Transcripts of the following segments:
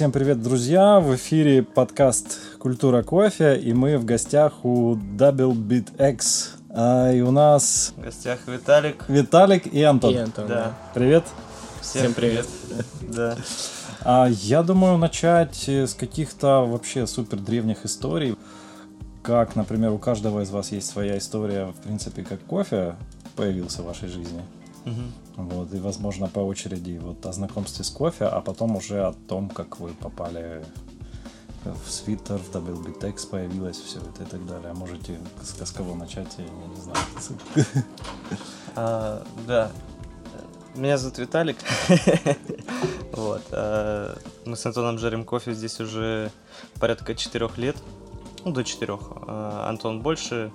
Всем привет, друзья! В эфире подкаст «Культура кофе», и мы в гостях у Double Beat X. А, и у нас... В гостях Виталик. Виталик и Антон. И Антон, Да. да. Привет! Всем, привет. Да. А, я думаю начать э, с каких-то вообще супер древних историй. Как, например, у каждого из вас есть своя история, в принципе, как кофе появился в вашей жизни. Мгм. Вот, и, возможно, по очереди вот о знакомстве с кофе, а потом уже о том, как вы попали в свитер, в Bitex появилось все это и так далее. Можете с, с кого начать, я не знаю. А, да. Меня зовут Виталик. Вот. а, Мы с Антоном жарим кофе здесь уже порядка четырех лет. Ну, до четырех. А, Антон больше,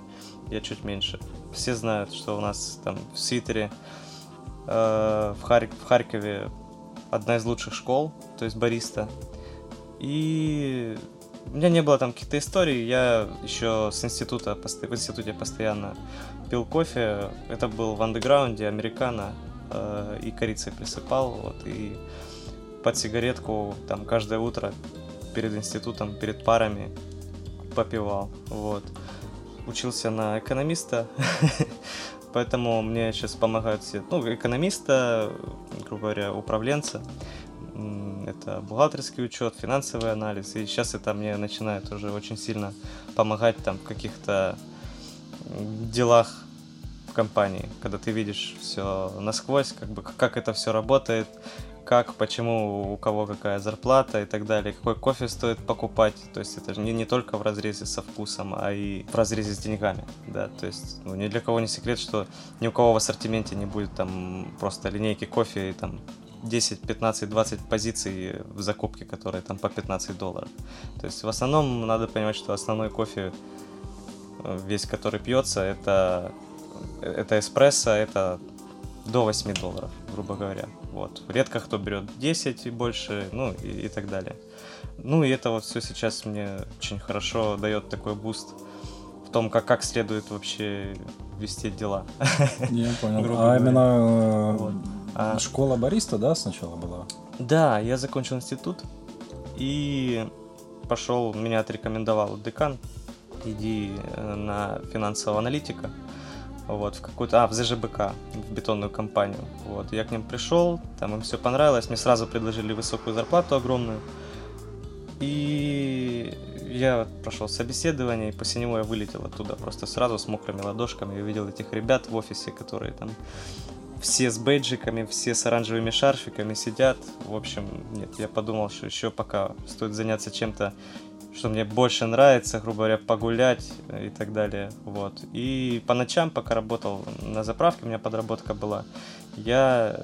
я чуть меньше. Все знают, что у нас там в Свитере, э, в, Харь- в Харькове одна из лучших школ, то есть бариста. И у меня не было там каких-то историй, я еще с института, в институте постоянно пил кофе. Это был в андеграунде, американо, э, и корицей присыпал, вот, и под сигаретку там каждое утро перед институтом, перед парами попивал, вот. Учился на экономиста, поэтому мне сейчас помогают все, ну, экономиста, грубо говоря, управленца, это бухгалтерский учет, финансовый анализ, и сейчас это мне начинает уже очень сильно помогать там в каких-то делах в компании, когда ты видишь все насквозь, как бы как это все работает, как, почему, у кого какая зарплата и так далее, какой кофе стоит покупать. То есть это же не, не только в разрезе со вкусом, а и в разрезе с деньгами. Да, то есть ну, ни для кого не секрет, что ни у кого в ассортименте не будет там просто линейки кофе и там 10, 15, 20 позиций в закупке, которые там по 15 долларов. То есть в основном надо понимать, что основной кофе, э, весь который пьется, это, это эспрессо, это до 8 долларов, грубо говоря. Вот. Редко кто берет 10 и больше, ну и, и так далее. Ну и это вот все сейчас мне очень хорошо дает такой буст в том, как, как следует вообще вести дела. Я понял. Грубо А говоря. именно Вот. э, А- школа бариста, да, сначала была? Да, я закончил институт и пошел, меня отрекомендовал декан, иди э, на финансового аналитика, вот, в какую-то, а, в ЗЖБК, в бетонную компанию, вот, я к ним пришел, там им все понравилось, мне сразу предложили высокую зарплату огромную, и я прошел собеседование, и после него я вылетел оттуда просто сразу с мокрыми ладошками, я увидел этих ребят в офисе, которые там все с бейджиками, все с оранжевыми шарфиками сидят. В общем, нет, я подумал, что еще пока стоит заняться чем-то, что мне больше нравится, грубо говоря, погулять и так далее. Вот. И по ночам, пока работал на заправке, у меня подработка была, я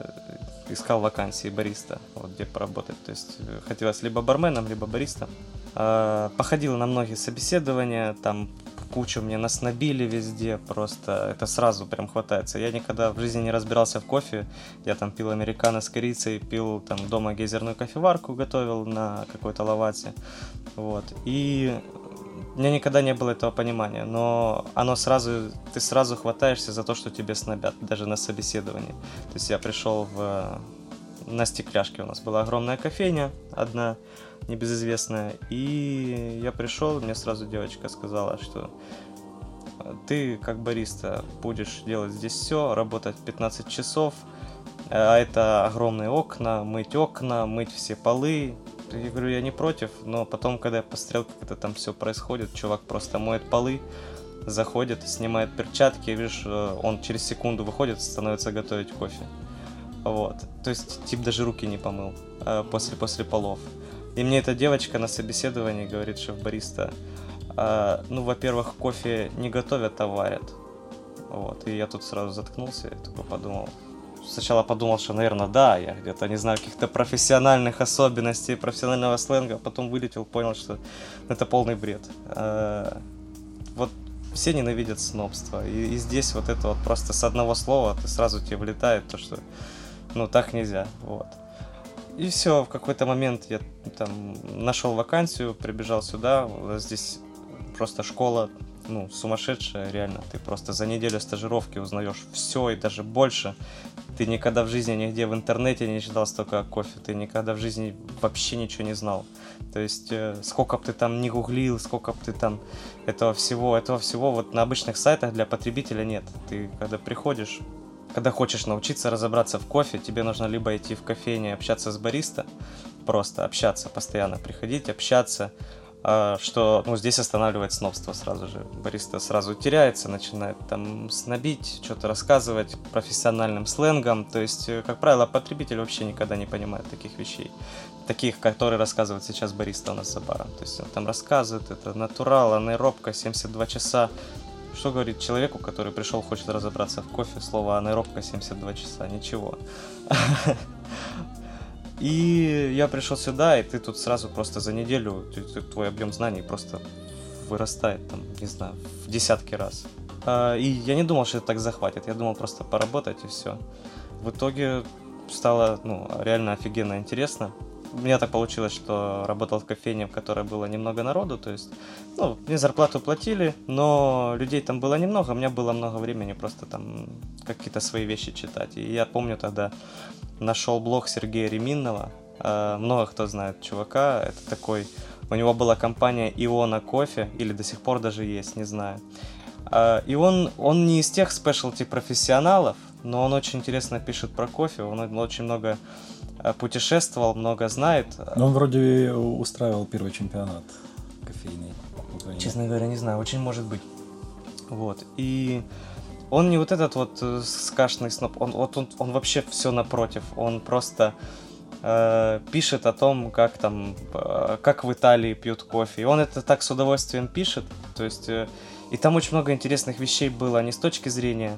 искал вакансии бариста, вот где поработать. То есть э, хотелось либо барменом, либо баристом. А, Походил на многие собеседования, там кучу мне наснобили везде, просто это сразу прям хватается. Я никогда в жизни не разбирался в кофе, я там пил американо с корицей, пил там дома гейзерную кофеварку, готовил на какой-то лавате, вот. И у меня никогда не было этого понимания, но оно сразу, ты сразу хватаешься за то, что тебе снобят, даже на собеседовании. То есть я пришел в, на стекляшке, у нас была огромная кофейня, одна, небезызвестная, и я пришел, мне сразу девочка сказала, что ты как бариста будешь делать здесь все, работать 15 часов, э, а это огромные окна, мыть окна, мыть все полы. Я говорю, я не против, но потом, когда я посмотрел, как это там все происходит, чувак просто моет полы, заходит, снимает перчатки, я вижу, э, он через секунду выходит, становится готовить кофе. Вот. То есть тип даже руки не помыл э, после, после полов. И мне эта девочка на собеседовании говорит, шеф-бариста, «А, ну, во-первых, кофе не готовят, а варят. Вот, и я тут сразу заткнулся, я такой подумал. Сначала подумал, что, наверное, да, я где-то не знаю каких-то профессиональных особенностей, профессионального сленга, а потом вылетел, понял, что это полный бред. А, Вот все ненавидят снобство, и, и здесь вот это вот просто с одного слова ты сразу тебе влетает то, что ну так нельзя, вот. И все, в какой-то момент я там нашел вакансию, прибежал сюда. Здесь просто школа, ну, сумасшедшая, реально. Ты просто за неделю стажировки узнаешь все и даже больше. Ты никогда в жизни нигде в интернете не читал столько кофе, ты никогда в жизни вообще ничего не знал. То есть, э, сколько бы ты там не гуглил, сколько бы ты там этого всего, этого всего вот на обычных сайтах для потребителя нет. Ты когда приходишь, когда хочешь научиться разобраться в кофе, тебе нужно либо идти в кофейне общаться с бариста, просто общаться, постоянно приходить, общаться, а, что ну, здесь останавливает снобство сразу же. Бариста сразу теряется, начинает там снобить, что-то рассказывать профессиональным сленгом. То есть, э, как правило, потребитель вообще никогда не понимает таких вещей. Таких, которые рассказывает сейчас бариста у нас за баром. То есть он там рассказывает, это натурал, анаэробка, 72 часа. Что говорит человеку, который пришел, хочет разобраться в кофе, слово анаэробка 72 часа? Ничего. И я пришел сюда, и ты тут сразу просто за неделю, твой объем знаний просто вырастает, там, не знаю, в десятки раз. А, и я не думал, что это так захватит, я думал просто поработать и все. В итоге стало, ну, реально офигенно интересно у меня так получилось, что работал в кофейне, в которой было немного народу, то есть, ну, мне зарплату платили, но людей там было немного, у меня было много времени просто там какие-то свои вещи читать. И я помню тогда нашел блог Сергея Реминного, э, много кто знает чувака, это такой, у него была компания Иона Кофе, или до сих пор даже есть, не знаю. Э, и он, он не из тех спешлти профессионалов, но он очень интересно пишет про кофе, он очень много путешествовал, много знает. Но он вроде устраивал первый чемпионат кофейный. Честно говоря, не знаю, очень может быть. Вот. И он не вот этот вот э, скашный сноп, он, вот он, он вообще все напротив. Он просто э, пишет о том, как там, э, как в Италии пьют кофе. И он это так с удовольствием пишет. То есть, э, и там очень много интересных вещей было не с точки зрения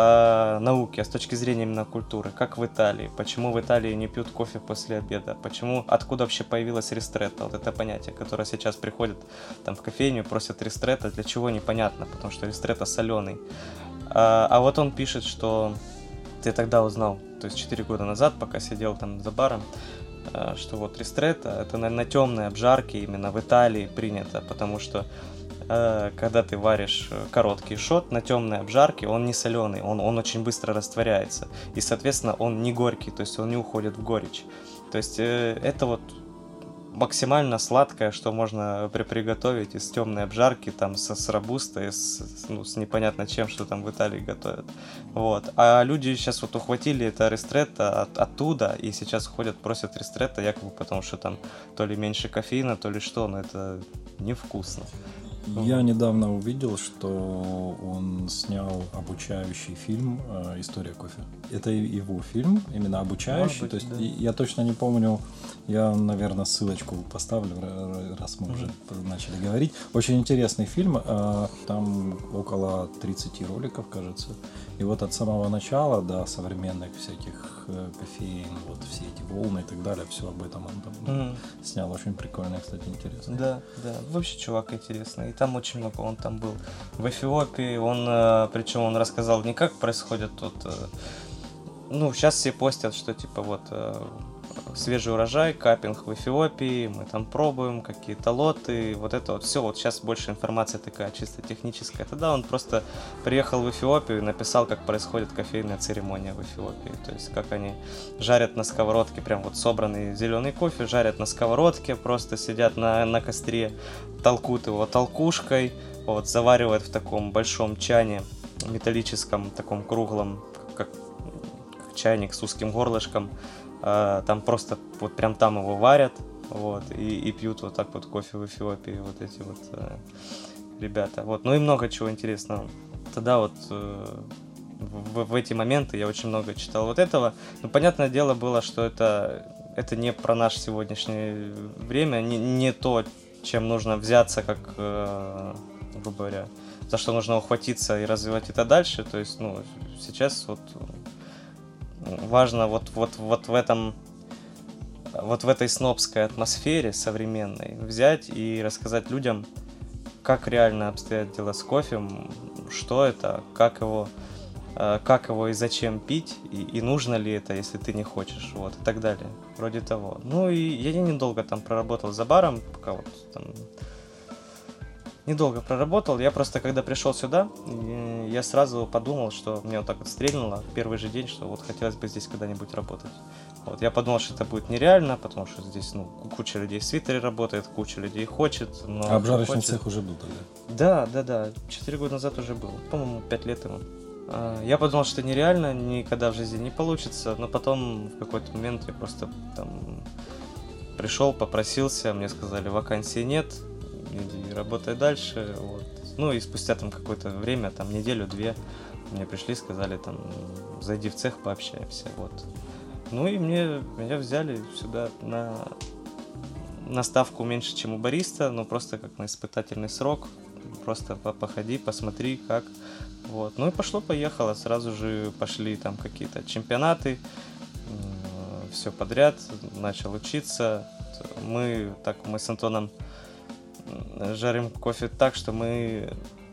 э, науки, а с точки зрения именно культуры, как в Италии, почему в Италии не пьют кофе после обеда, почему, откуда вообще появилась ристретта, вот это понятие, которое сейчас приходит там в кофейню, просят ристретта, для чего непонятно, потому что ристретта соленый. А, а вот он пишет, что ты тогда узнал, то есть 4 года назад, пока сидел там за баром, э, что вот ристретта это на, на темной обжарке именно в Италии принято, потому что когда ты варишь э, короткий шот на темной обжарке, он не соленый, он, он очень быстро растворяется. И, соответственно, он не горький, то есть он не уходит в горечь. То есть э, это вот максимально сладкое, что можно при приготовить из темной обжарки, там, со, с робустой, с, ну, с непонятно чем, что там в Италии готовят. Вот. А люди сейчас вот ухватили это ристретто от, оттуда, и сейчас ходят, просят ристретто, якобы потому что там то ли меньше кофеина, то ли что, но это невкусно. Я недавно увидел, что он снял обучающий фильм э, «История кофе». Это его фильм, именно обучающий. Быть, То есть да. я точно не помню, я, наверное, ссылочку поставлю, раз мы mm-hmm. уже начали говорить. Очень интересный фильм, э, там около 30 роликов, кажется. И вот от самого начала до современных всяких э, кофеин, вот все эти волны и так далее, все об этом он там mm-hmm. снял. Очень прикольно, кстати, интересно. Да, да. Вообще чувак интересный. И там очень много, он там был в Эфиопии, он, э, причем он рассказал не как происходит тут, э, ну, сейчас все постят, что типа вот свежий урожай, капинг в Эфиопии, мы там пробуем какие-то лоты, вот это вот все, вот сейчас больше информация такая чисто техническая. Тогда он просто приехал в Эфиопию и написал, как происходит кофейная церемония в Эфиопии, то есть как они жарят на сковородке, прям вот собранный зеленый кофе, жарят на сковородке, просто сидят на, на костре, толкут его толкушкой, вот, заваривают в таком большом чане металлическом, таком круглом, как, как чайник с узким горлышком, там просто вот прям там его варят, вот, и, и пьют вот так вот кофе в Эфиопии, вот эти вот э, ребята. Вот, ну и много чего интересного. Тогда вот э, в, в эти моменты я очень много читал вот этого. Но понятное дело было, что это, это не про наше сегодняшнее время, не, не то, чем нужно взяться, как, э, грубо говоря, за что нужно ухватиться и развивать это дальше. То есть, ну, сейчас вот важно вот, вот, вот в этом вот в этой снобской атмосфере современной взять и рассказать людям, как реально обстоят дела с кофе, что это, как его, э, как его и зачем пить, и, и нужно ли это, если ты не хочешь, вот, и так далее, вроде того. Ну и я недолго там проработал за баром, пока вот там недолго проработал. Я просто, когда пришел сюда, я сразу подумал, что мне вот так вот стрельнуло первый же день, что вот хотелось бы здесь когда-нибудь работать. Вот, я подумал, что это будет нереально, потому что здесь, ну, куча людей в свитере работает, куча людей хочет, но... А обжарочный хочет... цех уже был тогда? Да, да, да. Четыре года назад уже был. По-моему, пять лет ему. А, я подумал, что нереально, никогда в жизни не получится, но потом в какой-то момент я просто там пришел, попросился, мне сказали, вакансии нет, иди работай дальше. Вот. Ну и спустя там какое-то время, там неделю-две, мне пришли, сказали там, зайди в цех, пообщаемся. Вот. Ну и мне, меня взяли сюда на, на ставку меньше, чем у бариста, но просто как на испытательный срок. Просто походи, посмотри, как. Вот. Ну и пошло-поехало. Сразу же пошли там какие-то чемпионаты, все подряд. Начал учиться. Мы так, мы с Антоном жарим кофе так, что мы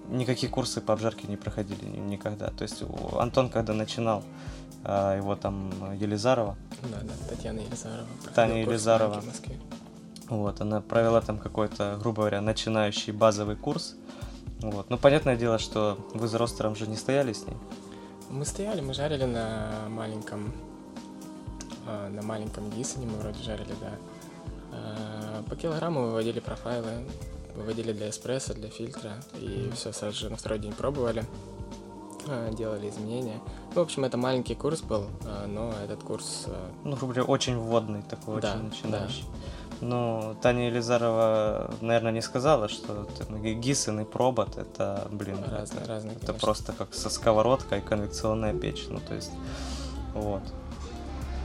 никакие курсы по обжарке не проходили никогда. То есть Антон, когда начинал, а, его там Елизарова. Да, да, Татьяна Елизарова. Таня Елизарова. Вот, она провела там какой-то, грубо говоря, начинающий базовый курс. Вот. Ну, понятное дело, что вы за ростером же не стояли с ней. Мы стояли, мы жарили на маленьком, а, на маленьком Гиссоне, мы вроде жарили, да. А, по килограмму выводили профайлы, выводили для эспрессо, для фильтра, и все сразу же на второй день пробовали, а, делали изменения. Ну, в общем, это маленький курс был, но этот курс... Ну, грубо говоря, очень вводный такой, да, очень начинающий. Да. Ну, Таня Елизарова, наверное, не сказала, что Гиссен и Пробот это, блин, разные, это, разные, это просто как со сковородкой конвекционная печь. Ну, то есть, вот.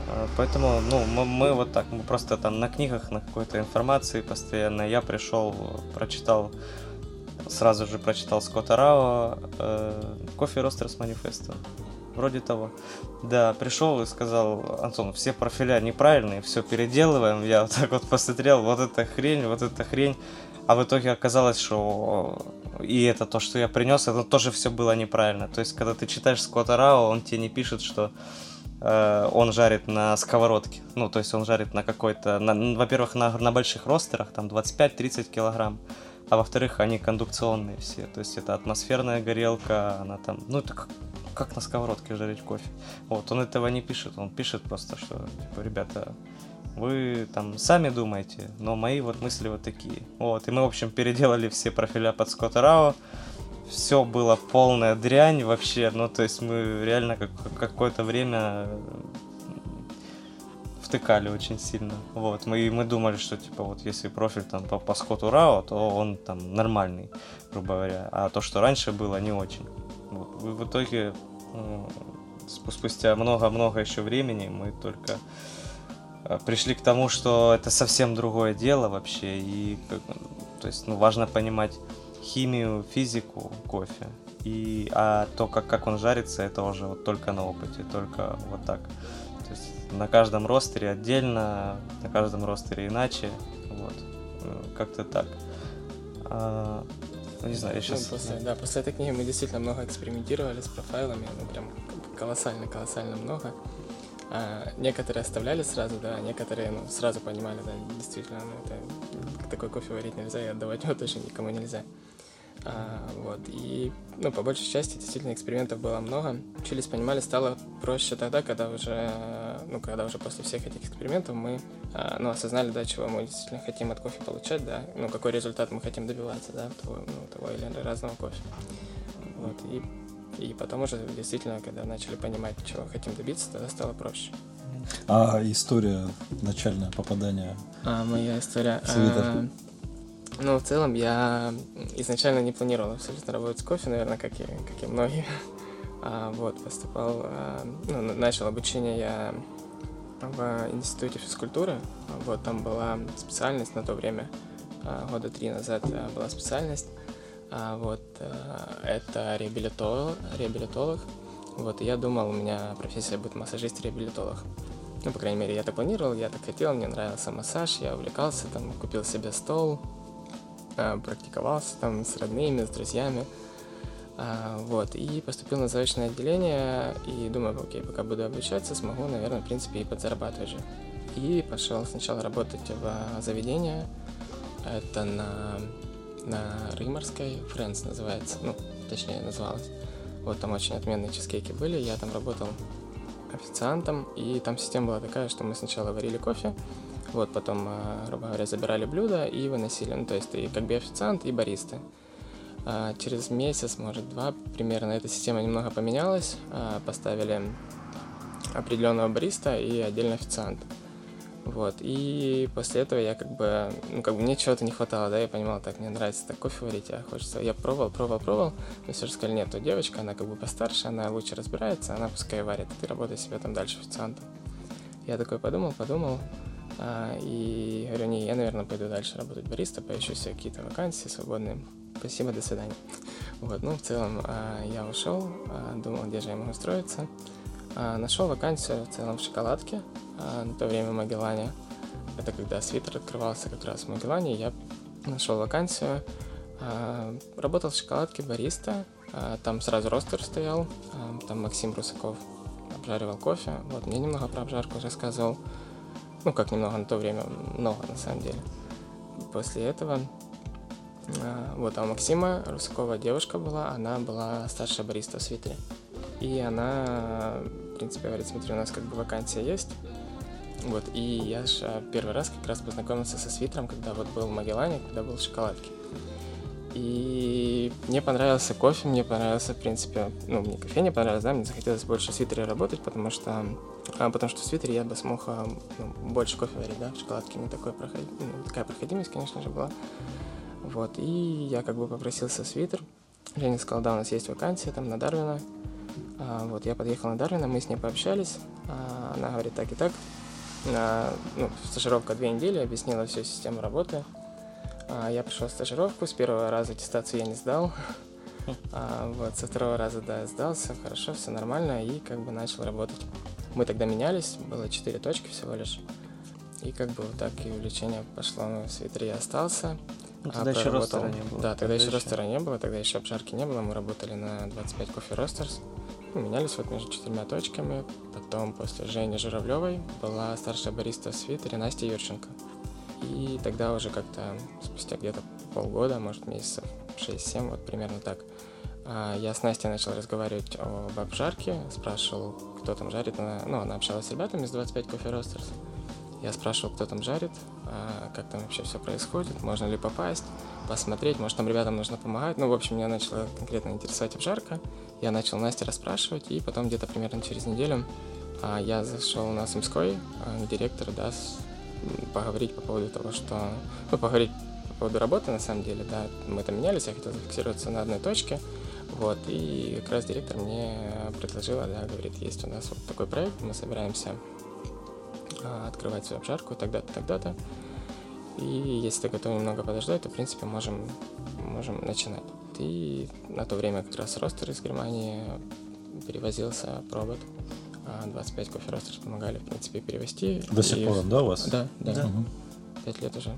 А, поэтому, ну, мы, мы вот так, мы просто там на книгах, на какой-то информации постоянно. Я пришел, прочитал, сразу же прочитал Скотта Рао, э, Кофе Ростерс Манифеста вроде того. Да, пришел и сказал, Антон, все профиля неправильные, все переделываем. Я вот так вот посмотрел, вот эта хрень, вот эта хрень. А в итоге оказалось, что и это то, что я принес, это тоже все было неправильно. То есть, когда ты читаешь Скотта Рао, он тебе не пишет, что э, он жарит на сковородке. Ну, то есть он жарит на какой-то, во-первых, на, на больших ростерах, там 25-30 килограмм а во-вторых, они кондукционные все, то есть это атмосферная горелка, она там, ну это как, как на сковородке жарить кофе. Вот, он этого не пишет, он пишет просто, что, типа, ребята, вы там сами думаете, но мои вот мысли вот такие. Вот, и мы, в общем, переделали все профиля под Скотта Рао, все было полная дрянь вообще, ну, то есть мы реально как, какое-то время втыкали очень сильно. Вот, мы, мы думали, что, типа, вот если профиль там по, по Скотту Рао, то он там нормальный, грубо говоря, а то, что раньше было, не очень. Вот. И в итоге, спустя много-много еще времени, мы только э, пришли к тому, что это совсем другое дело вообще, и, то есть, ну, важно понимать химию, физику кофе, и, а то, как, как он жарится, это уже вот только на опыте, только вот так. То есть на каждом ростере отдельно, на каждом ростере иначе, вот, э, как-то так. А, ну, не знаю, я сейчас... Ну, после, да, после этой книги мы действительно много экспериментировали с профайлами, ну, прям колоссально-колоссально много. А, некоторые оставляли сразу, да, некоторые ну, сразу понимали, да, действительно, ну, это, такой кофе варить нельзя, и отдавать его точно никому нельзя. А, вот, и, ну, по большей части, действительно, экспериментов было много. Учились, понимали, стало проще тогда, когда уже, ну, когда уже после всех этих экспериментов мы, а, ну, осознали, да, чего мы действительно хотим от кофе получать, да, ну, какой результат мы хотим добиваться, да, того, ну, того или разного кофе. Вот, и, и потом уже, действительно, когда начали понимать, чего хотим добиться, тогда стало проще. А история начальное попадание? А, моя история. А, ну, в целом, я изначально не планировал абсолютно работать с кофе, наверное, как и, как и многие. А, вот, поступал, а, ну, начал обучение я в институте физкультуры. Вот, там была специальность на то время, а, года три назад а, была специальность. А, вот, а, это реабилитолог, реабилитолог. Вот, и я думал, у меня профессия будет массажист-реабилитолог. Ну, по крайней мере, я так планировал, я так хотел, мне нравился массаж, я увлекался, там, купил себе стол, практиковался там с родными, с друзьями. А, вот, и поступил на заочное отделение, и думаю, окей, пока буду обучаться, смогу, наверное, в принципе, и подзарабатывать же. И пошел сначала работать в заведение, это на на Рыморской, Friends называется, ну, точнее называлась. Вот там очень отменные чизкейки были, я там работал официантом, и там система была такая, что мы сначала варили кофе, вот, потом, а, грубо говоря, забирали блюдо и выносили. Ну, то есть ты как бы официант и бариста. А, через месяц, может, два примерно эта система немного поменялась. А, поставили определенного бариста и отдельно официант. Вот, и после этого я как бы, ну, как бы мне чего-то не хватало, да, я понимал, так, мне нравится так кофе варить, а хочется, я пробовал, пробовал, пробовал, но все же сказали, нет, то девочка, она как бы постарше, она лучше разбирается, она пускай варит, ты работай себе там дальше официантом. Я такой подумал, подумал, а, и говорю, не, я, наверное, пойду дальше работать бариста, поищу себе какие-то вакансии свободные. Спасибо, до свидания. Вот, ну, в целом а, я ушел, а, думал, где же я могу устроиться. Нашел вакансию в целом в шоколадке, на то время в Магеллане. Это когда свитер открывался как раз в Магеллане, я нашел вакансию. Работал в шоколадке бариста, там сразу ростер стоял, там Максим Русаков обжаривал кофе. Вот, мне немного про обжарку рассказывал. Ну, как немного на то время, много на самом деле. После этого а, вот, а у Максима Русакова девушка была, она была старшая бариста в Свитре. И она, в принципе, говорит, смотри, у нас как бы вакансия есть. Вот, и я же а, первый раз как раз познакомился со свитером, когда вот был в Магеллане, когда был в шоколадке. И мне понравился кофе, мне понравился, в принципе, ну, мне кофе не понравилось, да, мне захотелось больше в свитере работать, потому что, а, потому что в свитере я бы смог а, ну, больше кофе варить, да, в шоколадке не такой проход... ну, такая проходимость, конечно же, была. Вот, и я как бы попросился свитер. Женя сказал, да, у нас есть вакансия там на Дарвина. А, вот, я подъехал на Дарвина, мы с ней пообщались. А, она говорит так и так. А, ну, стажировка две недели, объяснила всю систему работы. А, я пришел в стажировку, с первого раза аттестацию я не сдал. А, вот, со второго раза, да, сдался, хорошо, все нормально, и как бы начал работать. Мы тогда менялись, было четыре точки всего лишь. И как бы вот так и увлечение пошло, ну, в свитере я остался. Ну, тогда а, еще ростера не было. Да, тогда, тогда еще ростера не было, тогда еще обжарки не было, мы работали на 25 кофе ростерс. Ну, менялись вот между четырьмя точками. Потом после Жени Журавлевой была старшая бариста в свитере Настя Юрченко. И тогда уже как-то спустя где-то полгода, может месяцев 6-7, вот примерно так, а, я с Настей начал разговаривать об обжарке, спрашивал, кто там жарит. Она, ну, она общалась с ребятами из 25 кофе ростерс. Я спрашивал, кто там жарит, а, как там вообще все происходит, можно ли попасть, посмотреть, может там ребятам нужно помогать. Ну, в общем, меня начала конкретно интересовать обжарка. Я начал Насте расспрашивать, и потом где-то примерно через неделю а, я зашел на Сумской к директору, да, поговорить по поводу того, что... Ну, поговорить по поводу работы, на самом деле, да, мы там менялись, я хотел зафиксироваться на одной точке, вот, и как раз директор мне предложила, да, говорит, есть у нас вот такой проект, мы собираемся а, открывать свою обжарку тогда-то, тогда-то, и если ты готов немного подождать, то, в принципе, можем, можем начинать. И на то время как раз ростер из Германии перевозился провод. 25 кофе ростерс помогали, в принципе, перевести. До и... сих пор, да, у вас? Да, да. да. Угу. 5 лет уже.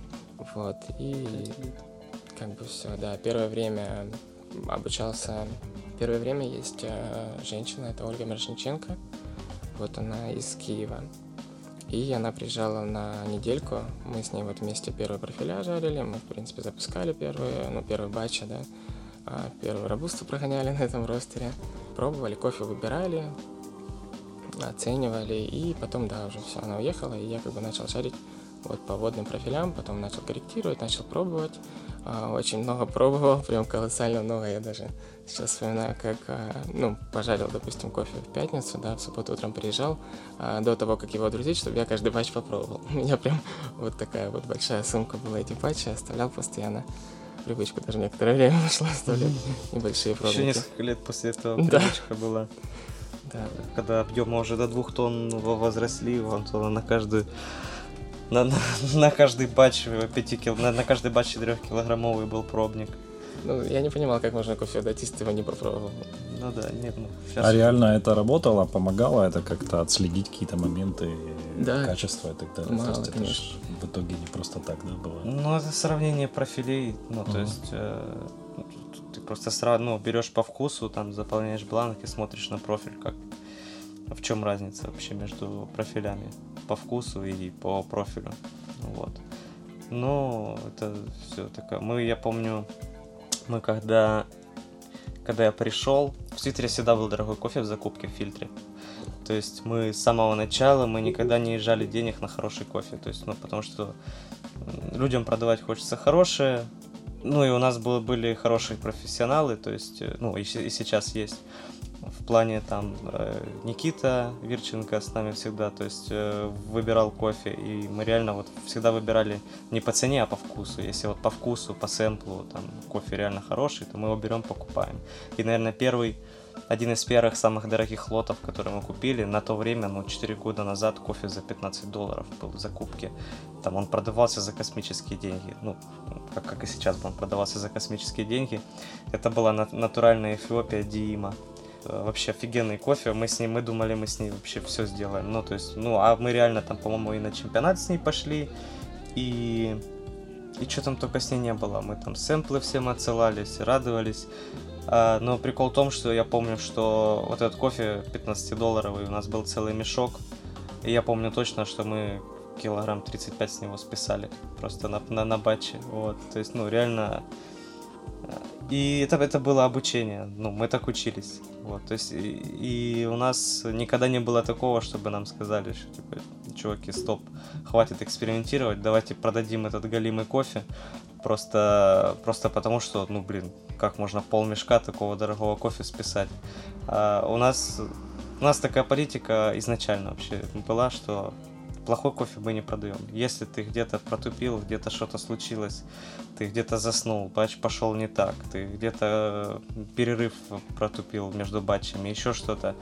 Вот. И как бы все, да. Первое время обучался... Первое время есть э, женщина, это Ольга Мирошниченко. Вот она из Киева. И она приезжала на недельку. Мы с ней вот вместе первые профиля жарили. Мы, в принципе, запускали первые, ну, первый батч, да. А первую рабусту прогоняли на этом ростере. Пробовали, кофе выбирали, оценивали, и потом, да, уже все, она уехала, и я как бы начал шарить вот по водным профилям, потом начал корректировать, начал пробовать, а, очень много пробовал, прям колоссально много, я даже сейчас вспоминаю, как, а, ну, пожарил, допустим, кофе в пятницу, да, в субботу утром приезжал, а, до того, как его друзить, чтобы я каждый батч попробовал. У меня прям вот такая вот большая сумка была эти батчи, оставлял постоянно привычку даже некоторое время ушло оставлять небольшие пробники. Еще несколько лет после этого привычка была. Да. Когда объемы уже до двух тонн возросли, Антона на каждую на, на, на каждый батч 5 кил, на, на каждый батч 4 килограммовый был пробник. Ну, я не понимал, как можно кофе дать, если ты его не попробовал. Ну да, нет, ну. Сейчас... А реально это работало, помогало это как-то отследить какие-то моменты, да. качества и так далее. Мало, то есть конечно. это ж в итоге не просто так, да, было. Ну, это сравнение профилей, ну, uh-huh. то есть э, просто сразу, ну, берешь по вкусу, там, заполняешь бланк и смотришь на профиль, как в чем разница вообще между профилями по вкусу и по профилю. Вот. Ну, это все такое. Мы, я помню, мы когда, когда я пришел, в Твиттере всегда был дорогой кофе в закупке в фильтре. То есть мы с самого начала, мы никогда не езжали денег на хороший кофе. То есть, ну, потому что людям продавать хочется хорошее. Ну, и у нас было, были хорошие профессионалы, то есть, э, ну, и, и сейчас есть в плане там э, Никита Вирченко с нами всегда, то есть э, выбирал кофе, и мы реально вот всегда выбирали не по цене, а по вкусу. Если вот по вкусу, по сэмплу, там кофе реально хороший, то мы его берем, покупаем. И, наверное, первый один из первых самых дорогих лотов, которые мы купили. На то время, ну, 4 года назад кофе за 15 долларов был в закупке. Там он продавался за космические деньги. Ну, как, как и сейчас бы он продавался за космические деньги. Это была натуральная Эфиопия Диима. Э, вообще офигенный кофе. Мы с ней, мы думали, мы с ней вообще все сделаем. Ну, то есть, ну, а мы реально там, по-моему, и на чемпионат с ней пошли. И и что там только с ней не было. Мы там сэмплы всем отсылались, радовались. А, но прикол в том, что я помню, что вот этот кофе 15-долларовый, у нас был целый мешок. И я помню точно, что мы килограмм 35 с него списали. Просто на, на, на батче. Вот. То есть, ну, реально... Э, и это, это было обучение. Ну, мы так учились. Вот. То есть, и, и у нас никогда не было такого, чтобы нам сказали, что, типа, чуваки, стоп, хватит экспериментировать, давайте продадим этот галимый кофе. Просто, просто потому что, ну, блин, как можно полмешка такого дорогого кофе списать. А у нас у нас такая политика изначально вообще была, что плохой кофе мы не продаем. Если ты где-то протупил, где-то что-то случилось, ты где-то заснул, батч пошел не так, ты где-то перерыв протупил между батчами, еще что-то,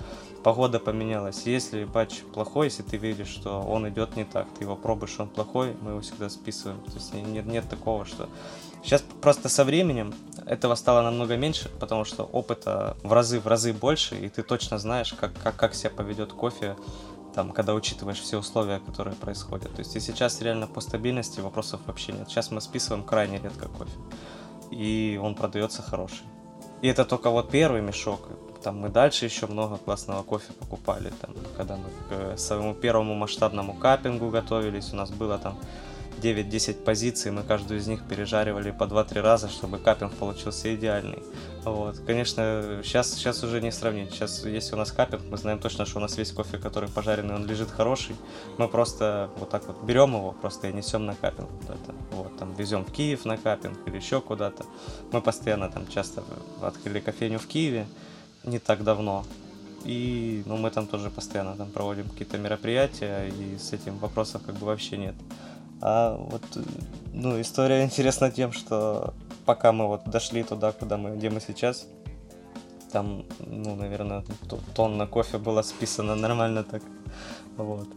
погода поменялась. Если батч плохой, если ты видишь, что он идет не так, ты его пробуешь, он плохой, мы его всегда списываем. То есть нет, нет такого, что Сейчас просто со временем этого стало намного меньше, потому что опыта в разы в разы больше, и ты точно знаешь, как, как, как себя поведет кофе, там, когда учитываешь все условия, которые происходят. То есть и сейчас реально по стабильности вопросов вообще нет. Сейчас мы списываем крайне редко кофе, и он продается хороший. И это только вот первый мешок. Там мы дальше еще много классного кофе покупали. Там, когда мы к своему первому масштабному капингу готовились, у нас было там 9-10 позиций, мы каждую из них пережаривали по 2-3 раза, чтобы капинг получился идеальный. Вот. Конечно, сейчас, сейчас уже не сравнить. Сейчас, если у нас капинг, мы знаем точно, что у нас весь кофе, который пожаренный, он лежит хороший. Мы просто вот так вот берем его просто и несем на капинг куда-то. Вот, там везем в Киев на капинг или еще куда-то. Мы постоянно там часто открыли кофейню в Киеве не так давно. И ну, мы там тоже постоянно там проводим какие-то мероприятия, и с этим вопросов как бы вообще нет. А вот, ну, история интересна тем, что пока мы вот дошли туда, куда мы, где мы сейчас, там, ну, наверное, тонна кофе была списана нормально так. Вот.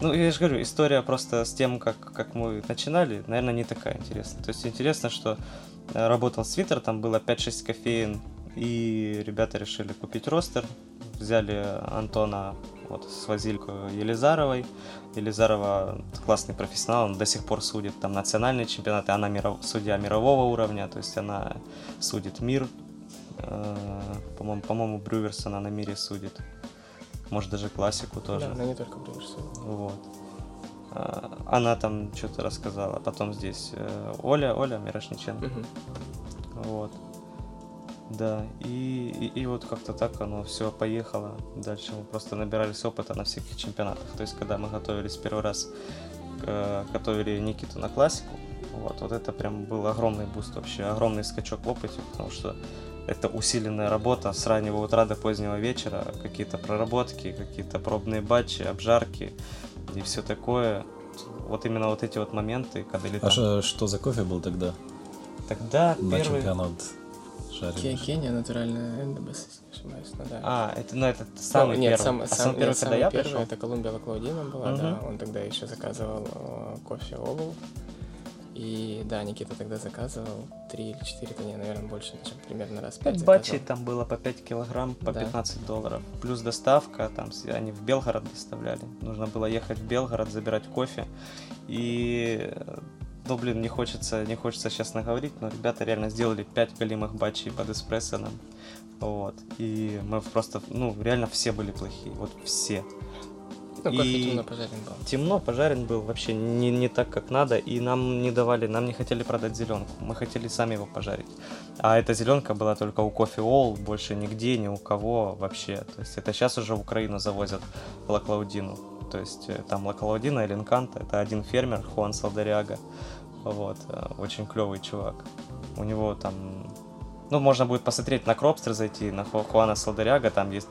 Ну, я же говорю, история просто с тем, как, как мы начинали, наверное, не такая интересная. То есть интересно, что э, работал свитер, там было 5-6 кофеин, и ребята решили купить ростер, взяли Антона вот, свозили к Елизаровой. Елизарова классный профессионал, он до сих пор судит там национальные чемпионаты, она миров... судья мирового уровня, то есть она судит мир. Э, по-моему, по-моему, Брюверс она на мире судит. Может, даже классику тоже. Да, она не только Брюверс. Вот. Э, она там что-то рассказала. Потом здесь э, Оля, Оля Мирошниченко. Угу. Вот. Да, и, и, и вот как-то так оно все поехало. Дальше мы просто набирались опыта на всех чемпионатах. То есть, когда мы готовились первый раз, э, готовили Никиту на классику, вот, вот это прям был огромный буст вообще, огромный скачок в опыте, потому что это усиленная работа с раннего утра до позднего вечера, какие-то проработки, какие-то пробные батчи, обжарки и все такое. Вот именно вот эти вот моменты, когда летал. А что за кофе был тогда? Тогда на первый... чемпионат шаришь. Кения натуральная эндобас, если не ошибаюсь. Ну, да. А, это, ну, это самый нет, первый. Сам, а сам, самый первый, нет, самый я первый, пришел? это Колумбия Лаклаудима была, угу. да. Он тогда еще заказывал э, кофе Овал. И да, Никита тогда заказывал 3 или 4, то не, наверное, больше, чем примерно раз 5 Батчей там было по 5 килограмм, по да. 15 долларов. Плюс доставка, там они в Белгород доставляли. Нужно было ехать в Белгород, забирать кофе. И ну, блин, не хочется, не хочется сейчас наговорить, но ребята реально сделали 5 голимых батчей под эспрессо нам. Вот. И мы просто, ну, реально все были плохие. Вот все. Ну, кофе темно пожарен был. Темно пожарен был вообще не, не так, как надо, и нам не давали, нам не хотели продать зеленку, мы хотели сами его пожарить. А эта зеленка была только у кофе All, больше нигде, ни у кого вообще. То есть это сейчас уже в Украину завозят Лаклаудину. То есть э, там Лаклаудина или Инканта, это один фермер, Хуан Салдариага. Вот, э, очень клевый чувак. У него там ну, можно будет посмотреть на Кропстер зайти, на Хуана Салдариага, там есть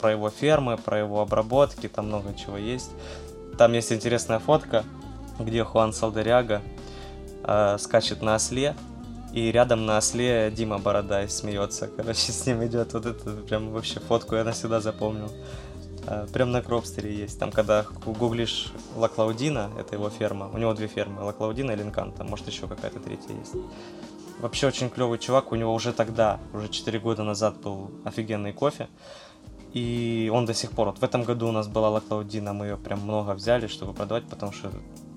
про его фермы, про его обработки, там много чего есть. Там есть интересная фотка, где Хуан Салдариага э, скачет на осле, и рядом на осле Дима Бородай смеется, короче, с ним идет. Вот это прям вообще фотку я навсегда запомнил. Э, прям на Кропстере есть. Там, когда гуглишь Лаклаудина, это его ферма, у него две фермы, Лаклаудина и Линканта, может еще какая-то третья есть. Вообще очень клевый чувак, у него уже тогда, уже 4 года назад был офигенный кофе. И он до сих пор, вот в этом году у нас была Лаклаудина, мы ее прям много взяли, чтобы продавать, потому что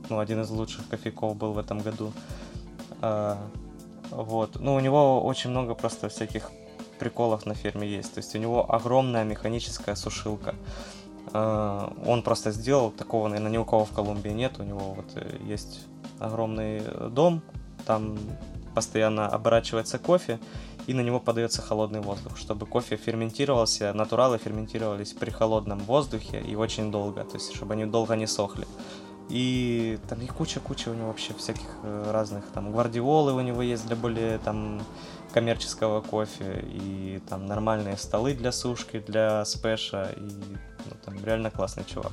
ну, один из лучших кофейков был в этом году. А, вот. Ну, у него очень много просто всяких приколов на ферме есть. То есть у него огромная механическая сушилка. А, он просто сделал, такого, наверное, ни у кого в Колумбии нет. У него вот э, есть огромный дом, там постоянно оборачивается кофе, и на него подается холодный воздух, чтобы кофе ферментировался, натуралы ферментировались при холодном воздухе и очень долго, то есть чтобы они долго не сохли. И там и куча-куча у него вообще всяких э, разных, там гвардиолы у него есть для более там коммерческого кофе, и там нормальные столы для сушки, для спеша, и ну, там реально классный чувак.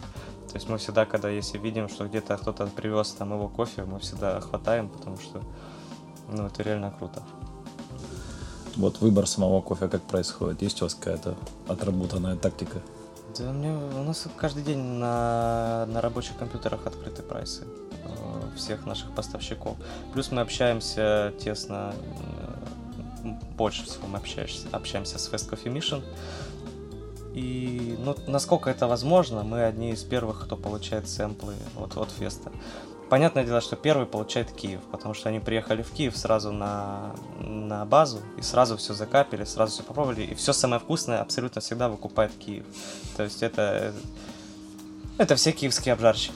То есть мы всегда, когда если видим, что где-то кто-то привез там его кофе, мы всегда хватаем, потому что ну, это реально круто. Вот выбор самого кофе как происходит? Есть у вас какая-то отработанная тактика? Да, мне, у нас каждый день на, на рабочих компьютерах открыты прайсы э, всех наших поставщиков. Плюс мы общаемся тесно, больше всего мы общаемся, общаемся с Fast Coffee Mission. И ну, насколько это возможно, мы одни из первых, кто получает сэмплы от, от Феста. Понятное дело, что первый получает Киев, потому что они приехали в Киев сразу на, на базу и сразу все закапили, сразу все попробовали, и все самое вкусное абсолютно всегда выкупает Киев. То есть это, это все киевские обжарщики.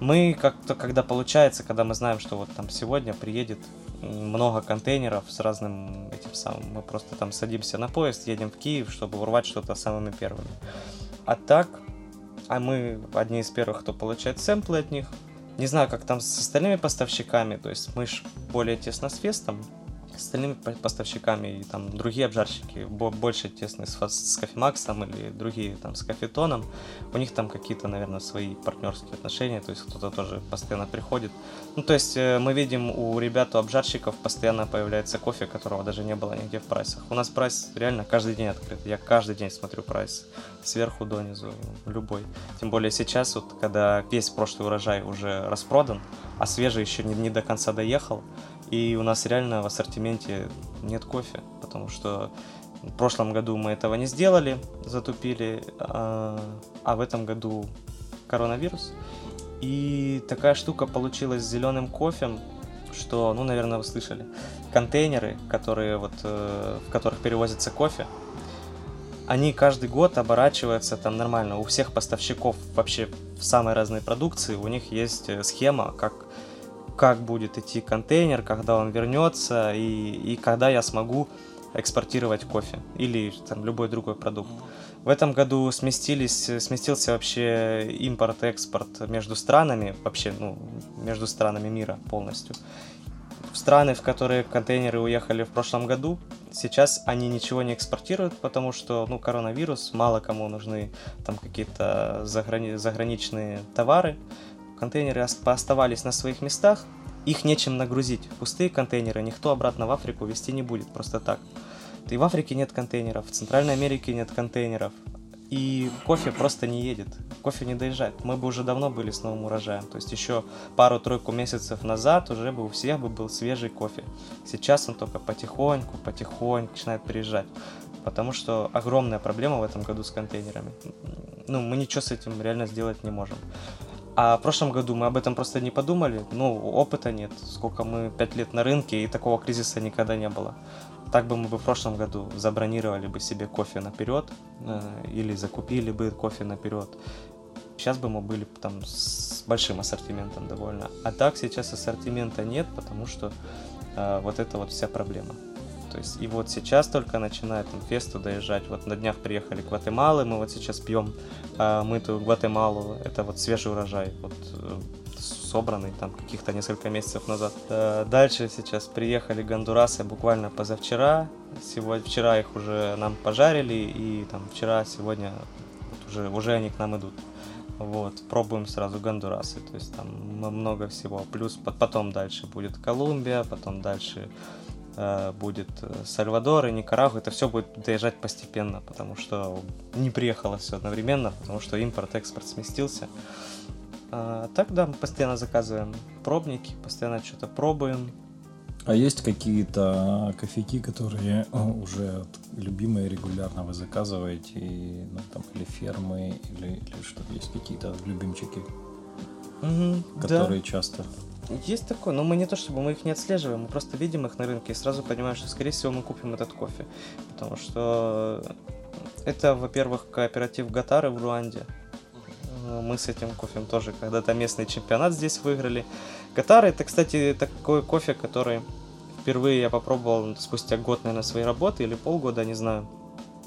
Мы как-то, когда получается, когда мы знаем, что вот там сегодня приедет много контейнеров с разным этим самым, мы просто там садимся на поезд, едем в Киев, чтобы урвать что-то самыми первыми. А так, а мы одни из первых, кто получает сэмплы от них, не знаю, как там с остальными поставщиками, то есть мы ж более тесно с Фестом, остальными поставщиками и там другие обжарщики больше тесны с, с Кофемаксом или другие там с Кофетоном, у них там какие-то, наверное, свои партнерские отношения, то есть кто-то тоже постоянно приходит. Ну, то есть э, мы видим у ребят, у обжарщиков постоянно появляется кофе, которого даже не было нигде в прайсах. У нас прайс реально каждый день открыт, я каждый день смотрю прайс, сверху донизу, любой. Тем более сейчас, вот когда весь прошлый урожай уже распродан, а свежий еще не, не до конца доехал, и у нас реально в ассортименте нет кофе, потому что в прошлом году мы этого не сделали, затупили, а, а в этом году коронавирус. И такая штука получилась с зеленым кофе, что, ну, наверное, вы слышали, контейнеры, которые вот, э, в которых перевозится кофе, они каждый год оборачиваются там нормально. У всех поставщиков вообще в самой разной продукции у них есть э, схема, как как будет идти контейнер, когда он вернется и, и когда я смогу экспортировать кофе или там любой другой продукт. В этом году сместились, сместился вообще импорт-экспорт между странами, вообще, ну, между странами мира полностью. В страны, в которые контейнеры уехали в прошлом году, сейчас они ничего не экспортируют, потому что, ну, коронавирус, мало кому нужны там какие-то заграни- заграничные товары, контейнеры оставались на своих местах, их нечем нагрузить. Пустые контейнеры никто обратно в Африку везти не будет просто так. И в Африке нет контейнеров, в Центральной Америке нет контейнеров. И кофе просто не едет, кофе не доезжает. Мы бы уже давно были с новым урожаем. То есть еще пару-тройку месяцев назад уже бы у всех бы был свежий кофе. Сейчас он только потихоньку, потихоньку начинает приезжать. Потому что огромная проблема в этом году с контейнерами. Ну, мы ничего с этим реально сделать не можем. А в прошлом году мы об этом просто не подумали. Ну, опыта нет. Сколько мы, пять лет на рынке, и такого кризиса никогда не было. Так бы мы бы в прошлом году забронировали бы себе кофе наперед, э, или закупили бы кофе наперед. Сейчас бы мы были там с большим ассортиментом довольно. А так сейчас ассортимента нет, потому что э, вот это вот вся проблема. То есть и вот сейчас только начинает инфесту доезжать. Вот на днях приехали Гватемалы, мы вот сейчас пьем э, мытую Гватемалу. Это вот свежий урожай, вот э, собранный там каких-то несколько месяцев назад. Э, дальше сейчас приехали Гондурасы буквально позавчера. Сегодня, вчера их уже нам пожарили, и там вчера, сегодня вот уже, уже они к нам идут. Вот, пробуем сразу Гондурасы, то есть там много всего. Плюс потом дальше будет Колумбия, потом дальше будет э, Сальвадор и Никарагуа, это все будет доезжать постепенно, потому что не приехало все одновременно, потому что импорт-экспорт сместился. А, так, да, мы постоянно заказываем пробники, постоянно что-то пробуем. А есть какие-то кофейки, которые уже любимые регулярно вы заказываете, и, ну, там, или фермы, или, или что есть какие-то любимчики, угу, которые да. часто есть такое, но мы не то чтобы мы их не отслеживаем, мы просто видим их на рынке и сразу понимаем, что скорее всего мы купим этот кофе. Потому что это, во-первых, кооператив Гатары в Руанде. Мы с этим кофем тоже когда-то местный чемпионат здесь выиграли. Гатары это, кстати, такой кофе, который впервые я попробовал спустя год, наверное, своей работы или полгода, не знаю.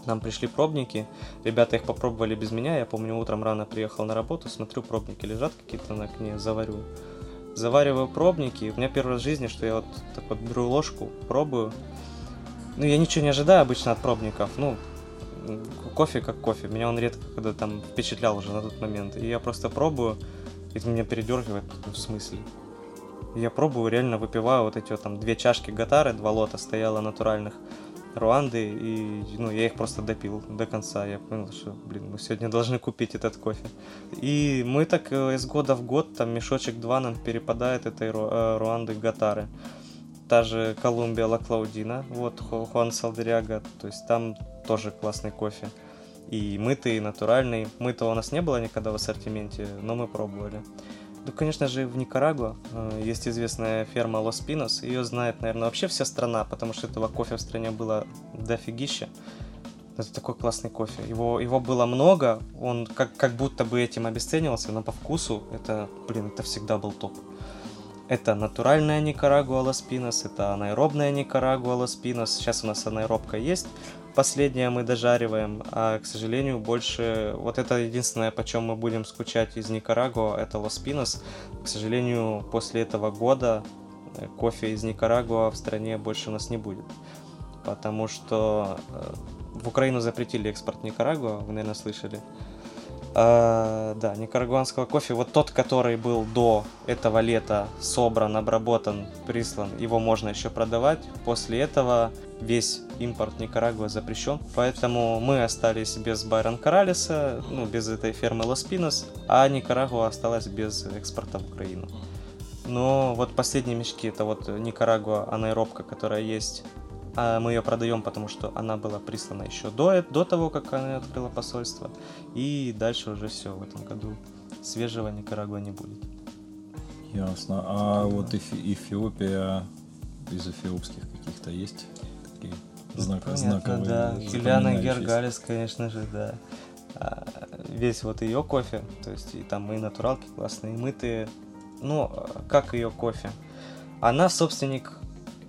Нам пришли пробники, ребята их попробовали без меня, я помню, утром рано приехал на работу, смотрю, пробники лежат какие-то на окне, заварю завариваю пробники. У меня первый раз в жизни, что я вот так вот беру ложку, пробую. Ну, я ничего не ожидаю обычно от пробников. Ну, кофе как кофе. Меня он редко когда там впечатлял уже на тот момент. И я просто пробую, и меня передергивает. В смысле? Я пробую, реально выпиваю вот эти вот там две чашки гатары, два лота стояло натуральных. Руанды, и ну, я их просто допил до конца. Я понял, что, блин, мы сегодня должны купить этот кофе. И мы так э, из года в год, там мешочек два нам перепадает этой э, Руанды Гатары. Та же Колумбия Ла Клаудина, вот Хуан Салдеряга, то есть там тоже классный кофе. И мытый, и натуральный. Мытого у нас не было никогда в ассортименте, но мы пробовали. Ну, конечно же, в Никарагуа э, есть известная ферма Лос Пинос. Ее знает, наверное, вообще вся страна, потому что этого кофе в стране было дофигища. Это такой классный кофе. Его, его было много, он как, как будто бы этим обесценивался, но по вкусу это, блин, это всегда был топ. Это натуральная Никарагуа Лос Пинос, это анаэробная Никарагуа Лос Пинос. Сейчас у нас анаэробка есть, последнее мы дожариваем, а, к сожалению, больше... Вот это единственное, по чем мы будем скучать из Никарагуа, это Лос Пинос. К сожалению, после этого года э, кофе из Никарагуа в стране больше у нас не будет. Потому что э, в Украину запретили экспорт Никарагуа, вы, наверное, слышали. Uh, да, никарагуанского кофе, вот тот, который был до этого лета собран, обработан, прислан, его можно еще продавать. После этого весь импорт Никарагуа запрещен, поэтому мы остались без Байрон Коралиса, ну, без этой фермы Лос Пинос, а Никарагуа осталась без экспорта в Украину. Но вот последние мешки, это вот Никарагуа анаэробка, которая есть, а мы ее продаем, потому что она была прислана еще до, до того, как она открыла посольство, и дальше уже все в этом году свежего Никарагуа не будет. Ясно. А да. вот Эфи- Эфиопия из эфиопских каких-то есть? Такие знак, Понятно, знаковые. Да, Юлиана Гергалис, конечно же, да. А, весь вот ее кофе, то есть и там и натуралки классные, и мытые. Ну, как ее кофе? Она собственник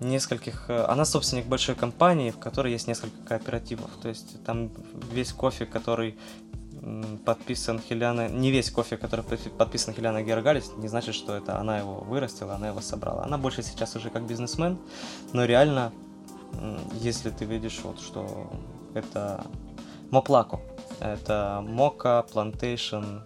нескольких... Она собственник большой компании, в которой есть несколько кооперативов. То есть там весь кофе, который подписан Хеляна, не весь кофе, который подписан Хеляна Гергалис, не значит, что это она его вырастила, она его собрала. Она больше сейчас уже как бизнесмен, но реально если ты видишь, вот, что это Моплако. Это Мока Plantation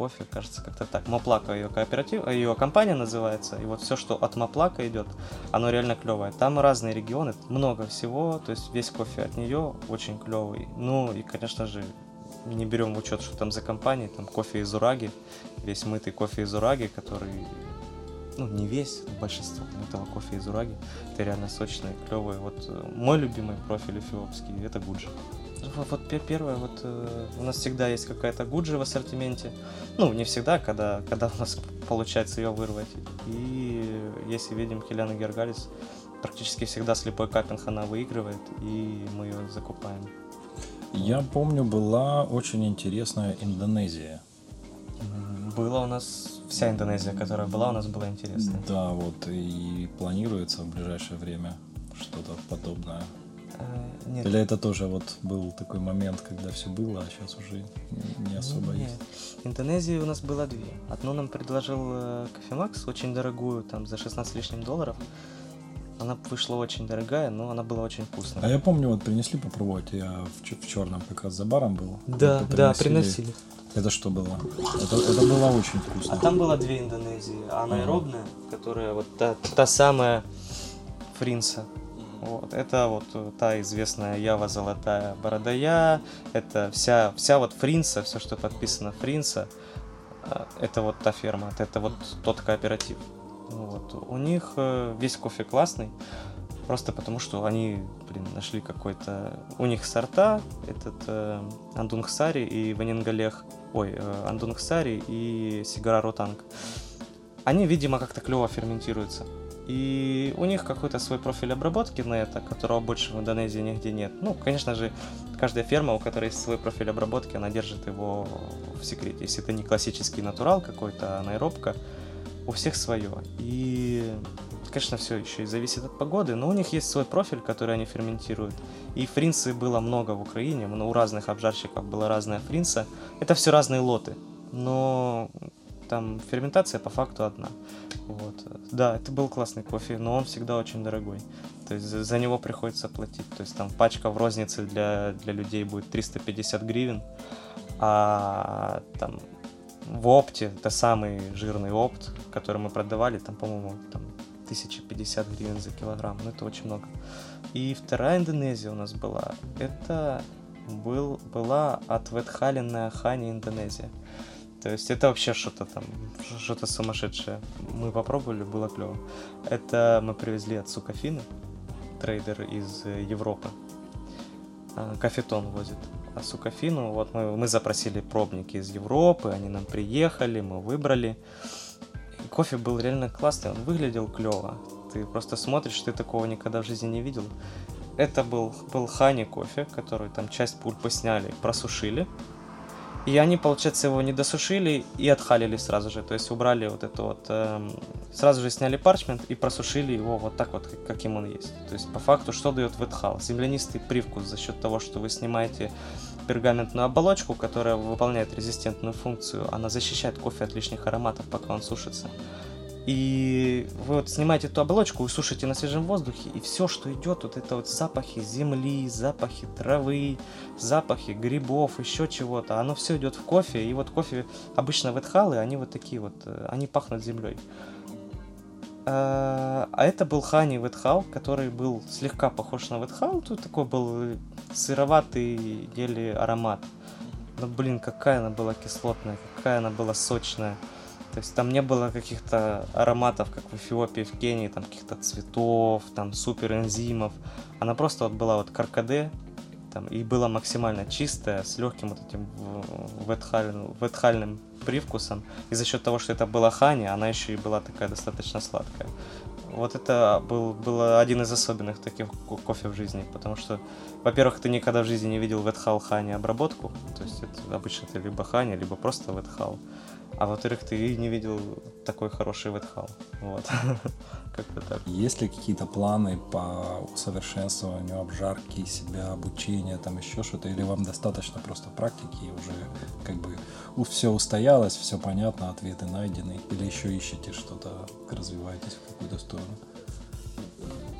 кофе, кажется, как-то так. Моплака ее кооператив, ее компания называется, и вот все, что от Моплака идет, оно реально клевое. Там разные регионы, много всего, то есть весь кофе от нее очень клевый. Ну и, конечно же, не берем в учет, что там за компания, там кофе из Ураги, весь мытый кофе из Ураги, который ну, не весь, большинство этого кофе из Ураги. Это реально сочные, клевые. Вот э, мой любимый профиль эфиопский – это Гуджи. Вот, вот первое, вот э, у нас всегда есть какая-то Гуджи в ассортименте. Ну, не всегда, когда, когда у нас получается ее вырвать. И если видим Хеляна Гергалис, практически всегда слепой капинг она выигрывает, и мы ее закупаем. Я помню, была очень интересная Индонезия Было у нас вся Индонезия, которая была, у нас была интересная. Да, вот и планируется в ближайшее время что-то подобное. Э, Нет, Или это тоже вот был такой момент, когда все было, а сейчас уже не особо Нет. есть? Индонезии у нас было две. Одну нам предложил э, Кофемакс, очень дорогую, там за 16 с лишним долларов. Она вышла очень дорогая, но она была очень вкусная. А я помню, вот принесли попробовать, я в, черном как раз за баром был. Да, Вот да, приносили. Это что было? Это, это было очень вкусно. А там было две Индонезии. Анаэробная, которая вот та, та самая фринса. Вот. Это вот э, та известная Ява Золотая Бородая. Это вся, вся вот фринса, все, что подписано фринса. э, Это вот та ферма, это вот тот кооператив. Вот. У них э, весь кофе классный. Просто потому, что они, блин, нашли какой-то... У них сорта, этот э, Андунгсари и Ванингалех, ой, э, Андунгсари и Сигара Ротанг. Они, видимо, как-то клево ферментируются. И у них какой-то свой профиль обработки на это, которого больше в Индонезии нигде нет. Ну, конечно же, каждая ферма, у которой есть свой профиль обработки, она держит его в секрете. Если это не классический натурал какой-то, а анаэробка, у всех свое. И, конечно, все еще и зависит от погоды, но у них есть свой профиль, который они ферментируют. И фринсы было много в Украине, но у разных обжарщиков была разная фринса. Это все разные лоты, но там ферментация по факту одна. Вот. Да, это был классный кофе, но он всегда очень дорогой. То есть за него приходится платить. То есть там пачка в рознице для, для людей будет 350 гривен, а там в опте, это самый жирный опт, который мы продавали, там, по-моему, там 1050 гривен за килограмм, ну это очень много. И вторая Индонезия у нас была, это был, была от Ветхаленная Хани Индонезия. То есть это вообще что-то там, что-то сумасшедшее. Мы попробовали, было клево. Это мы привезли от Сукафины, трейдер из Европы. А, Кафетон возит. А Сукафину, вот мы, мы запросили пробники из Европы, они нам приехали, мы выбрали. И кофе был реально классный, он выглядел клево. Ты просто смотришь, ты такого никогда в жизни не видел. Это был, был хани кофе, который там часть пульпы сняли, просушили. И они, получается, его не досушили и отхалили сразу же. То есть убрали вот это вот... эм, сразу же сняли парчмент и просушили его вот так вот, как- каким он есть. То есть, по факту, что дает ветхал? Землянистый привкус за счет того, что вы снимаете пергаментную оболочку, которая выполняет резистентную функцию. Она защищает кофе от лишних ароматов, пока он сушится. И вы вот снимаете эту оболочку и сушите на свежем воздухе, и все, что идет, вот это вот запахи земли, запахи травы, запахи грибов, еще чего-то, оно все идет в кофе, и вот кофе обычно ветхалы, они вот такие вот, э, они пахнут землей. А а это был Хани Ветхал, который был слегка похож на Ветхал, тут такой был сыроватый еле аромат. Но, блин, какая она была кислотная, какая она была сочная. То есть там не было каких-то ароматов, как в Эфиопии, в Кении, там каких-то цветов, там суперэнзимов. Она просто вот была вот каркаде, там, и была максимально чистая, с легким вот этим ветхальным привкусом. И за счет того, что это была хани, она еще и была такая достаточно сладкая. Вот это был, был один из особенных таких ко- кофе в жизни, потому что, во-первых, ты никогда в жизни не видел ветхал хани обработку, то есть это обычно это либо хани, либо просто ветхал. А во-вторых, ты не видел такой хороший ветхал. Вот. Как-то так. Есть ли какие-то планы по усовершенствованию обжарки себя, обучения, там еще что-то? Или вам достаточно просто практики и уже как бы все устоялось, все понятно, ответы найдены? Или еще ищете что-то, развиваетесь в какую-то сторону?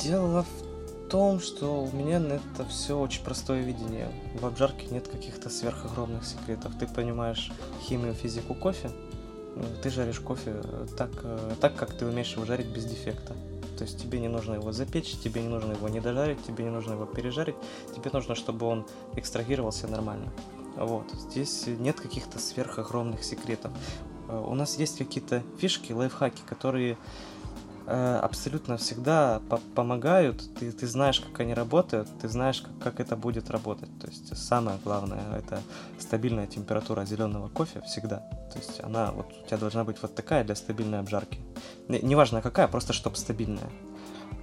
Дело в том, что у меня на это все очень простое видение. В обжарке нет каких-то сверхогромных секретов. Ты понимаешь химию, физику кофе, ну, ты жаришь кофе э, так, э, так, как ты умеешь его жарить без дефекта. То есть тебе не нужно его запечь, тебе не нужно его не дожарить, тебе не нужно его пережарить, тебе нужно, чтобы он экстрагировался нормально. Вот. Здесь нет каких-то сверхогромных секретов. Э, У нас есть какие-то фишки, лайфхаки, которые абсолютно всегда по- помогают. Ты, ты знаешь, как они работают, ты знаешь, как, как это будет работать. То есть самое главное это стабильная температура зеленого кофе всегда. То есть она вот у тебя должна быть вот такая для стабильной обжарки. Не- Неважно какая, просто чтобы стабильная.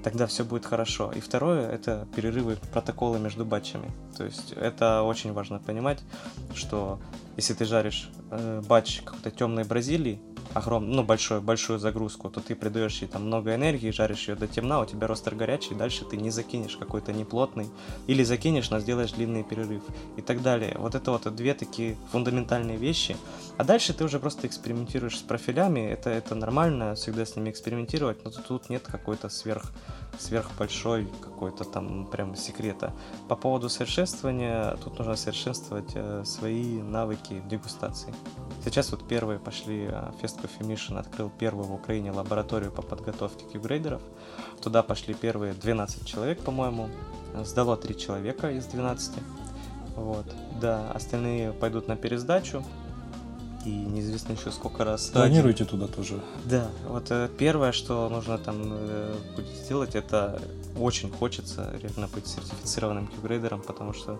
тогда все будет хорошо. И второе, это перерывы, протоколы между батчами. То есть это очень важно понимать, что если ты жаришь э, батч какой-то темной Бразилии, огромную, ну, большую, большую загрузку, то ты придаешь ей там много энергии, жаришь ее до темна, у тебя ростер горячий, дальше ты не закинешь какой-то неплотный, или закинешь, но сделаешь длинный перерыв и так далее. Вот это вот две такие фундаментальные вещи. А дальше ты уже просто экспериментируешь с профилями, это, это нормально, всегда с ними экспериментировать, но тут нет какой-то сверх сверх большой какой-то там прям секрета. По поводу совершенствования, тут нужно совершенствовать э, свои навыки в дегустации. Сейчас вот первые пошли, э, Fest Coffee Mission открыл первую в Украине лабораторию по подготовке кьюгрейдеров. Туда пошли первые 12 человек, по-моему. Сдало 3 человека из 12. Вот, да, остальные пойдут на пересдачу и неизвестно еще сколько раз. Планируете туда тоже? Да, вот э, первое, что нужно там э, будет сделать, это очень хочется реально быть сертифицированным кьюгрейдером, потому что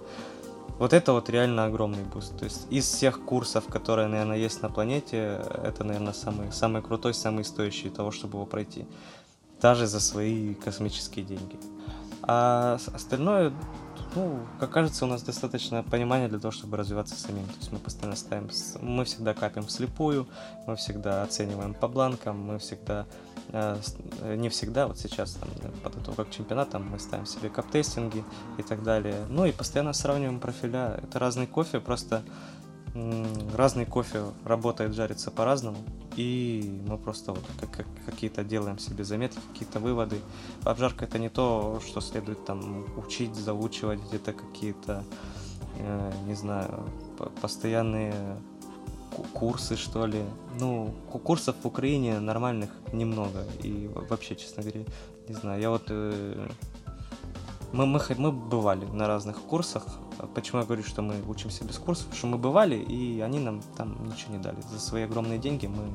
вот это вот реально огромный буст. То есть из всех курсов, которые, наверное, есть на планете, это, наверное, самый, самый крутой, самый стоящий того, чтобы его пройти. Даже за свои космические деньги. А остальное ну, как кажется, у нас достаточно понимания для того, чтобы развиваться самим. То есть мы постоянно ставим, мы всегда капим вслепую, мы всегда оцениваем по бланкам, мы всегда, э, не всегда, вот сейчас там, подготовка к чемпионатам, мы ставим себе кап-тестинги и так далее. Ну и постоянно сравниваем профиля. Это разный кофе, просто разный кофе работает, жарится по-разному, и мы просто вот как, как, какие-то делаем себе заметки, какие-то выводы. Обжарка это не то, что следует там учить, заучивать где-то какие-то, э, не знаю, постоянные курсы, что ли. Ну, курсов в Украине нормальных немного. И вообще, честно говоря, не знаю. Я вот... Э, мы, мы, мы бывали на разных курсах, Почему я говорю, что мы учимся без курсов? Потому что мы бывали, и они нам там ничего не дали. За свои огромные деньги мы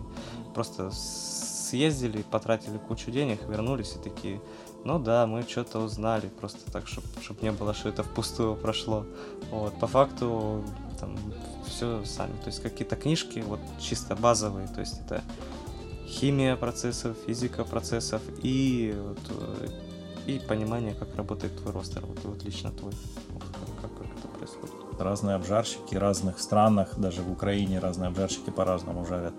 просто съездили, потратили кучу денег, вернулись и такие, ну да, мы что-то узнали, просто так, чтобы чтоб не было, что это впустую прошло. Вот, по факту там все сами, то есть какие-то книжки, вот чисто базовые, то есть это химия процессов, физика процессов и вот, э, и понимание, как работает твой ростер, вот, вот лично твой. Вот, как, как, это происходит. Разные обжарщики в разных странах, даже в Украине разные обжарщики по-разному жарят.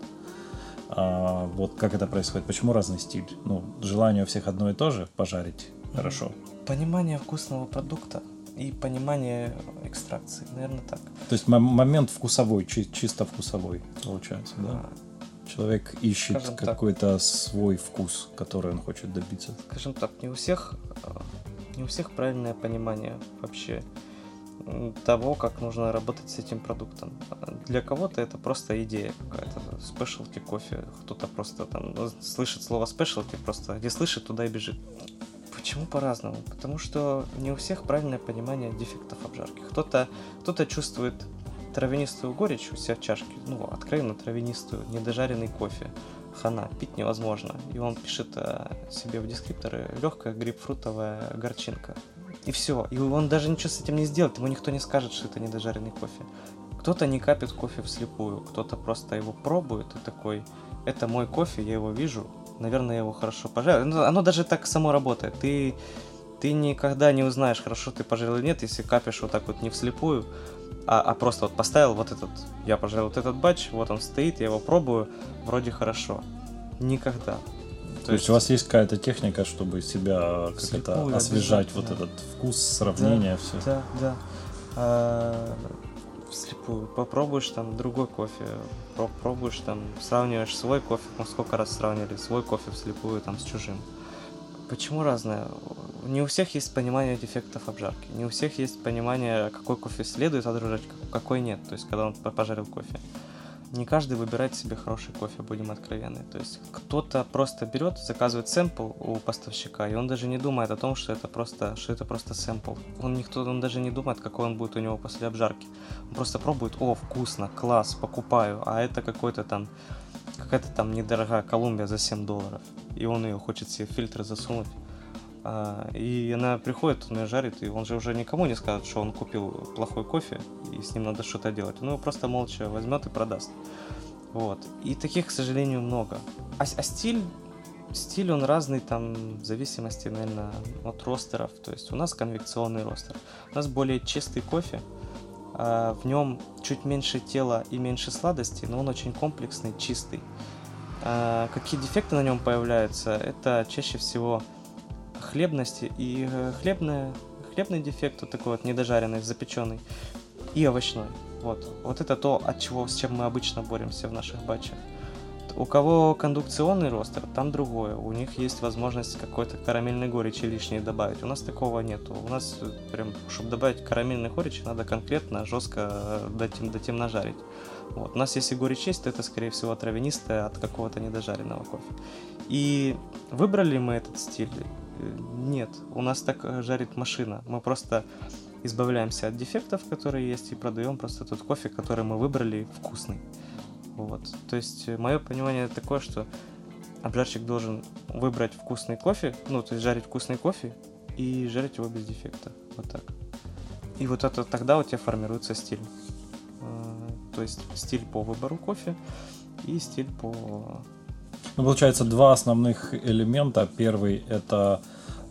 А, вот как это происходит? Почему разный стиль? Ну, желание у всех одно и то же пожарить хорошо. Понимание вкусного продукта и понимание экстракции, наверное, так. То есть момент вкусовой, чи- чисто вкусовой, получается, да? А, Человек ищет какой-то свой вкус, который он хочет добиться. Скажем так, не у всех, э, не у всех правильное понимание вообще того, как нужно работать с этим продуктом. Для кого-то это просто идея какая-то, спешлти кофе, кто-то просто там слышит слово спешлти, просто где слышит, туда и бежит. Почему по-разному? Потому что не у всех правильное понимание дефектов обжарки. Кто-то кто чувствует травянистую горечь у себя в чашке, ну, откровенно травянистую, недожаренный кофе. Хана, пить невозможно. И он пишет э, себе в дескрипторы легкая грейпфрутовая горчинка. И все. И он даже ничего с этим не сделает, ему никто не скажет, что это недожаренный кофе. Кто-то не капит кофе вслепую, кто-то просто его пробует и такой, это мой кофе, я его вижу, наверное, я его хорошо пожарил. Ну, оно даже так само работает. Ты, ты никогда не узнаешь, хорошо ты пожарил или нет, если капишь вот так вот не вслепую, а, а просто вот поставил вот этот, я пожалуй, вот этот батч, вот он стоит, я его пробую, вроде хорошо. Никогда. То, То есть, есть у вас есть какая-то техника, чтобы себя как это освежать, вот да. этот вкус, сравнение, да, все. Да, да. А, вслепую. Попробуешь там другой кофе, пробуешь там, сравниваешь свой кофе, мы сколько раз сравнили свой кофе вслепую там с чужим. Почему разное? Не у всех есть понимание дефектов обжарки, не у всех есть понимание, какой кофе следует отгружать, какой нет, то есть когда он пожарил кофе. Не каждый выбирает себе хороший кофе, будем откровенны. То есть кто-то просто берет, заказывает сэмпл у поставщика, и он даже не думает о том, что это просто, что это просто сэмпл. Он никто, он даже не думает, какой он будет у него после обжарки. Он просто пробует, о, вкусно, класс, покупаю, а это какой-то там, какая-то там недорогая Колумбия за 7 долларов. И он ее хочет себе в фильтр засунуть и она приходит, он ее жарит, и он же уже никому не скажет, что он купил плохой кофе, и с ним надо что-то делать. Он его просто молча возьмет и продаст. Вот. И таких, к сожалению, много. А, а стиль, стиль он разный, там, в зависимости, наверное, от ростеров. То есть у нас конвекционный ростер. У нас более чистый кофе. А в нем чуть меньше тела и меньше сладости, но он очень комплексный, чистый. А какие дефекты на нем появляются? Это чаще всего хлебности и э, хлебная, хлебный дефект, вот такой вот недожаренный, запеченный, и овощной. Вот. Вот это то, от чего, с чем мы обычно боремся в наших батчах. У кого кондукционный ростер, там другое. У них есть возможность какой-то карамельной горечи лишней добавить. У нас такого нету. У нас э, прям, чтобы добавить карамельной горечи, надо конкретно, жестко э, дотем, дотем нажарить. Вот. У нас если горечь есть, то это, скорее всего, травянистая от какого-то недожаренного кофе. И выбрали мы этот стиль? Э, нет. У нас так жарит машина. Мы просто избавляемся от дефектов, которые есть, и продаем просто тот кофе, который мы выбрали вкусный. Вот. То есть э, мое понимание такое, что обжарщик должен выбрать вкусный кофе, ну, то есть жарить вкусный кофе и жарить его без дефекта. Вот так. И вот это тогда у тебя формируется стиль. А, то есть стиль по выбору кофе и стиль по... Ну, получается, два основных элемента. Первый это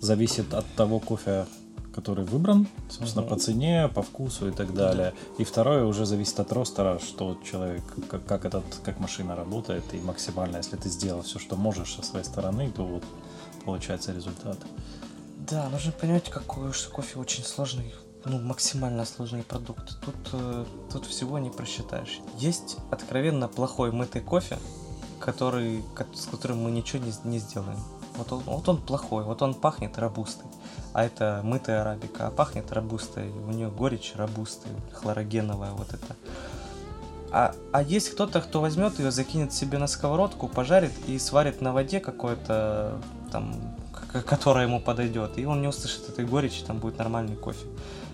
зависит от того кофе, который выбран, собственно, угу. по цене, по вкусу и так далее. И второе уже зависит от ростера, что человек, как, как, этот, как машина работает, и максимально, если ты сделал все, что можешь со своей стороны, то вот получается результат. Да, нужно понимать, какой, что кофе очень сложный, ну, максимально сложный продукт. Тут, э, тут всего не просчитаешь. Есть откровенно плохой мытый кофе, который, с которым мы ничего не, не сделаем. Вот он, вот он плохой, вот он пахнет рабустой а это мытая арабика, а пахнет рабустой, у нее горечь рабусты, хлорогеновая вот это. А, а есть кто-то, кто возьмет ее, закинет себе на сковородку, пожарит и сварит на воде какое-то там, которое ему подойдет, и он не услышит этой горечи, там будет нормальный кофе.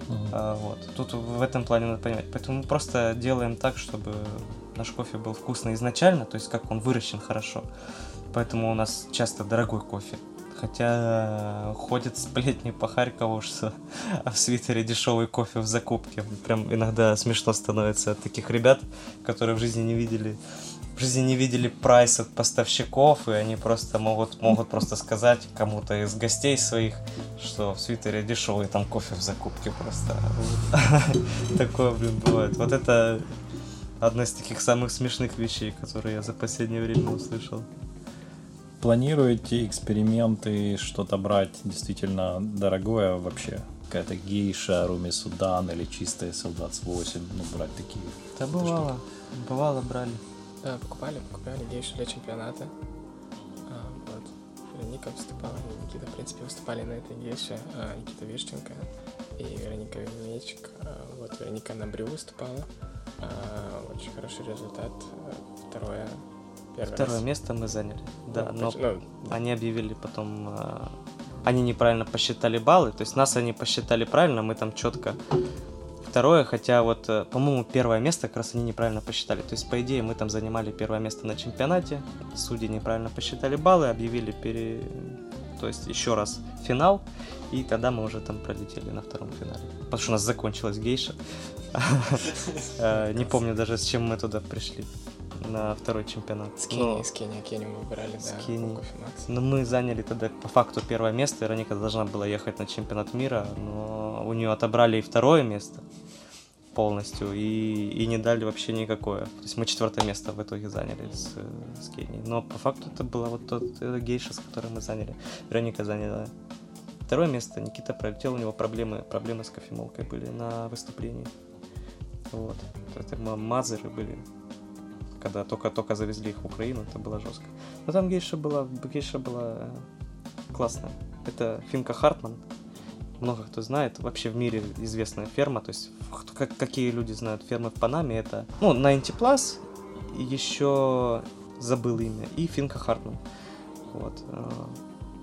Mm-hmm. А, вот. Тут в этом плане надо понимать. Поэтому мы просто делаем так, чтобы наш кофе был вкусный изначально, то есть как он выращен хорошо. Поэтому у нас часто дорогой кофе. Хотя ходят сплетни по Харькову, что в свитере дешевый кофе в закупке. Прям иногда смешно становится от таких ребят, которые в жизни не видели в жизни не видели прайс от поставщиков, и они просто могут, могут просто сказать кому-то из гостей своих, что в свитере дешевый там кофе в закупке просто. Такое, блин, бывает. Вот это одна из таких самых смешных вещей, которые я за последнее время услышал планируете эксперименты, что-то брать действительно дорогое вообще? Какая-то гейша, Руми Судан или чистая Солдат с 8, ну, брать такие. Да бывало, штуки. бывало брали. Да, покупали, покупали гейшу для чемпионата. А, вот. Вероника выступала, Никита, в принципе, выступали на этой гейше. А, Никита Вишченко и Вероника Мечик. А, вот, Вероника на брю выступала. А, очень хороший результат. Второе. Первое, Второе место. мы заняли, да, ну, но ну, они объявили потом, э, они неправильно посчитали баллы, то есть нас они посчитали правильно, мы там четко второе, хотя вот, э, по-моему, первое место как раз они неправильно посчитали. То есть, по идее, мы там занимали первое место на чемпионате, судьи неправильно посчитали баллы, объявили пере... то есть еще раз финал, и тогда мы уже там пролетели на втором финале. Потому что у нас закончилась гейша. Э, не помню даже, с чем мы туда пришли на второй чемпионат. С Кении, с Кении, Кению мы выбирали, с да. Но мы заняли тогда по факту первое место, Вероника должна была ехать на чемпионат мира, но у нее отобрали и второе место полностью и, и не дали вообще никакое. То есть мы четвертое место в итоге заняли с, с Кенией. Но по факту это было вот тот это гейша, с которой мы заняли. Вероника заняла второе место, Никита пролетел, у него проблемы, проблемы с кофемолкой были на выступлении. Вот. Это мазеры были когда только-только завезли их в Украину, это было жестко. Но там гейша была, гейша была э, классная. Это Финка Хартман. Много кто знает. Вообще в мире известная ферма. То есть как, какие люди знают фермы в Панаме, это... Ну, 90 Plus, еще забыл имя, и Финка Хартман. Вот. Э,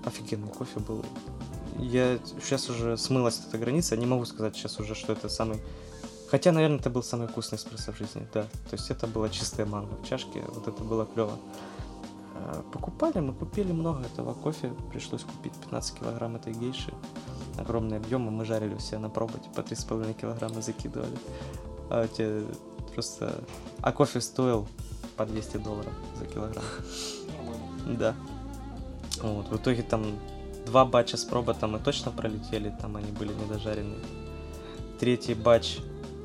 офигенный кофе был. Я сейчас уже смылась эта граница, не могу сказать сейчас уже, что это самый Хотя, наверное, это был самый вкусный эспрессо в жизни, да. То есть это была чистая манго в чашке, вот это было клево. А, покупали, мы купили много этого кофе, пришлось купить 15 килограмм этой гейши. Огромные объемы, мы жарили все на пробу, по 3,5 килограмма закидывали. А те просто... А кофе стоил по 200 долларов за килограмм. Да. Вот, в итоге там два батча с проботом мы точно пролетели, там они были недожаренные. Третий батч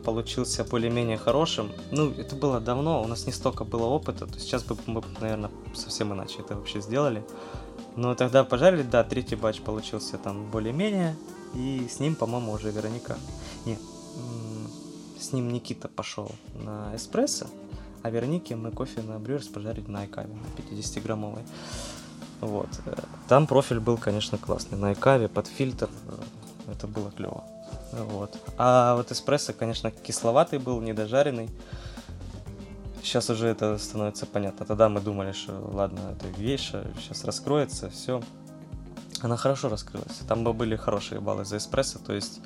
получился более-менее хорошим. Ну, это было давно, у нас не столько было опыта, то сейчас бы мы, наверное, совсем иначе это вообще сделали. Но тогда пожарили, да, третий батч получился там более-менее, и с ним, по-моему, уже Вероника... Не, с ним Никита пошел на эспрессо, а Веронике мы кофе на брюерс пожарили на айкаве, на 50-граммовой. Вот. Там профиль был, конечно, классный. На айкаве, под фильтр. Это было клево. Вот. А вот эспрессо, конечно, кисловатый был, недожаренный. Сейчас уже это становится понятно. Тогда мы думали, что ладно, это гейша, сейчас раскроется, все. Она хорошо раскрылась. Там бы были хорошие баллы за эспрессо, то есть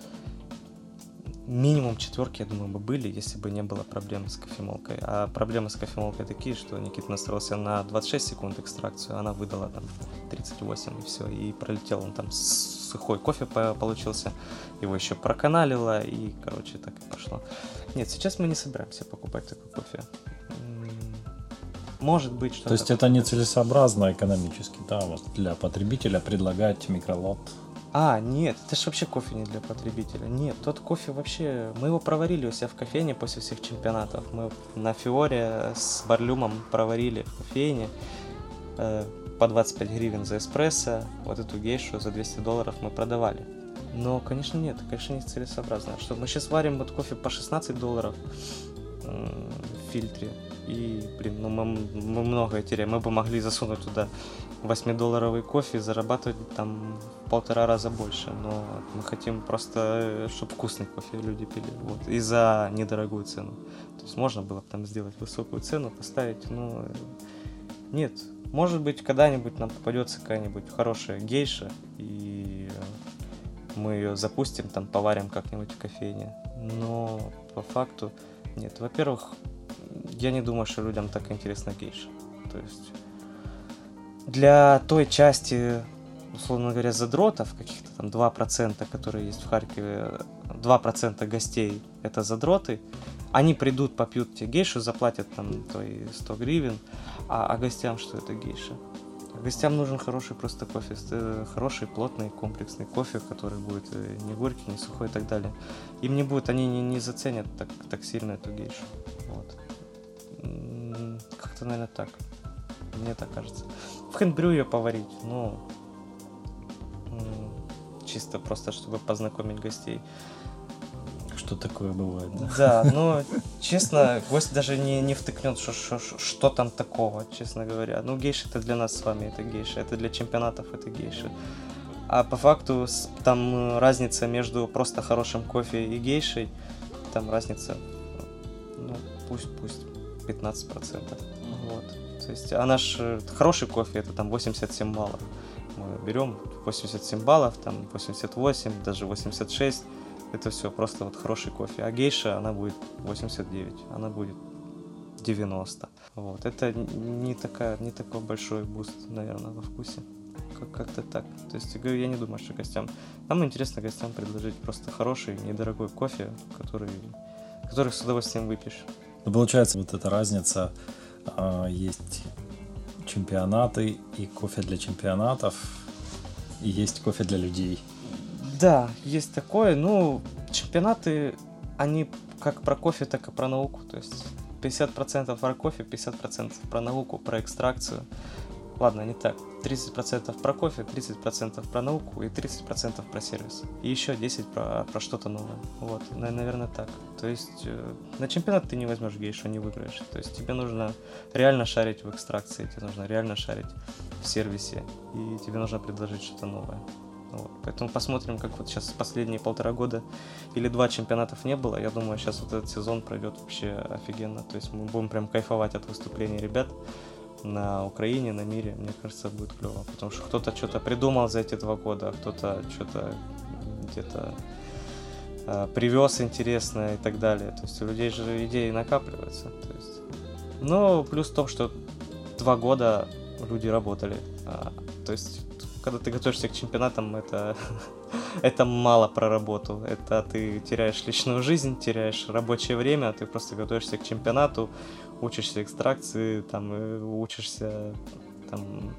минимум четверки, я думаю, бы были, если бы не было проблем с кофемолкой. А проблемы с кофемолкой такие, что Никита настроился на 26 секунд экстракцию, она выдала там 38 и все, и пролетел он там сухой кофе получился, его еще проканалило, и, короче, так и пошло. Нет, сейчас мы не собираемся покупать такой кофе. Может быть, что То есть это нецелесообразно экономически, да, вот для потребителя предлагать микролот а, нет, это же вообще кофе не для потребителя. Нет, тот кофе вообще... Мы его проварили у себя в кофейне после всех чемпионатов. Мы на Фиоре с Барлюмом проварили в кофейне э, по 25 гривен за эспрессо. Вот эту гейшу за 200 долларов мы продавали. Но, конечно, нет, конечно, не целесообразно. Что мы сейчас варим вот кофе по 16 долларов э, в фильтре. И, блин, ну мы, мы многое теряем. Мы бы могли засунуть туда 8-долларовый кофе и зарабатывать там в полтора раза больше. Но мы хотим просто, чтобы вкусный кофе люди пили. Вот. И за недорогую цену. То есть можно было бы там сделать высокую цену, поставить, но нет. Может быть, когда-нибудь нам попадется какая-нибудь хорошая гейша, и мы ее запустим, там поварим как-нибудь в кофейне. Но по факту нет. Во-первых, я не думаю, что людям так интересно гейша. То есть для той части, условно говоря, задротов, каких-то там 2%, которые есть в Харькове, 2% гостей это задроты, они придут, попьют тебе гейшу, заплатят там твои 100 гривен, а, а гостям что это гейша? Гостям нужен хороший просто кофе, э, хороший, плотный, комплексный кофе, который будет э, не горький, не сухой и так далее. Им не будет, они не, не заценят так, так сильно эту гейшу. Вот. Как-то, наверное, так. Мне так кажется. В хендбрю ее поварить, ну, чисто просто, чтобы познакомить гостей. Что такое бывает, да? Да, ну, честно, гость даже не, не втыкнет, что, что, что там такого, честно говоря. Ну, гейши это для нас с вами, это гейши, это для чемпионатов, это гейши. А по факту там э, разница между просто хорошим кофе и гейшей, там разница, ну, пусть-пусть. 15 процентов, Mm-hmm. Вот. То есть, а наш э, хороший кофе это там 87 баллов. Мы берем 87 баллов, там 88, даже 86. Это все просто вот хороший кофе. А гейша, она будет 89, она будет 90. Вот. Это не, такая, не такой большой буст, наверное, во вкусе. Как- как-то так. То есть, я говорю, я не думаю, что гостям... Нам интересно гостям предложить просто хороший, недорогой кофе, который, который с удовольствием выпьешь. Ну, получается, вот эта разница а, есть чемпионаты и кофе для чемпионатов, и есть кофе для людей. Да, есть такое. Ну, чемпионаты, они как про кофе, так и про науку. То есть 50% про кофе, 50% про науку, про экстракцию. Ладно, не так. 30% про кофе, 30% про науку и 30% про сервис. И еще 10% про, про что-то новое. Вот, наверное, так. То есть э, на чемпионат ты не возьмешь гейшу, не выиграешь. То есть тебе нужно реально шарить в экстракции, тебе нужно реально шарить в сервисе, и тебе нужно предложить что-то новое. Вот. Поэтому посмотрим, как вот сейчас последние полтора года или два чемпионатов не было. Я думаю, сейчас вот этот сезон пройдет вообще офигенно. То есть мы будем прям кайфовать от выступлений ребят на Украине, на мире, мне кажется, будет клево. Потому что кто-то что-то придумал за эти два года, а кто-то что-то где-то э, привез интересное и так далее. То есть у людей же идеи накапливаются. То есть... Но плюс в том, что два года люди работали. А, то есть, когда ты готовишься к чемпионатам, это, это мало про работу. Это ты теряешь личную жизнь, теряешь рабочее время, ты просто готовишься к чемпионату, учишься экстракции, там, учишься там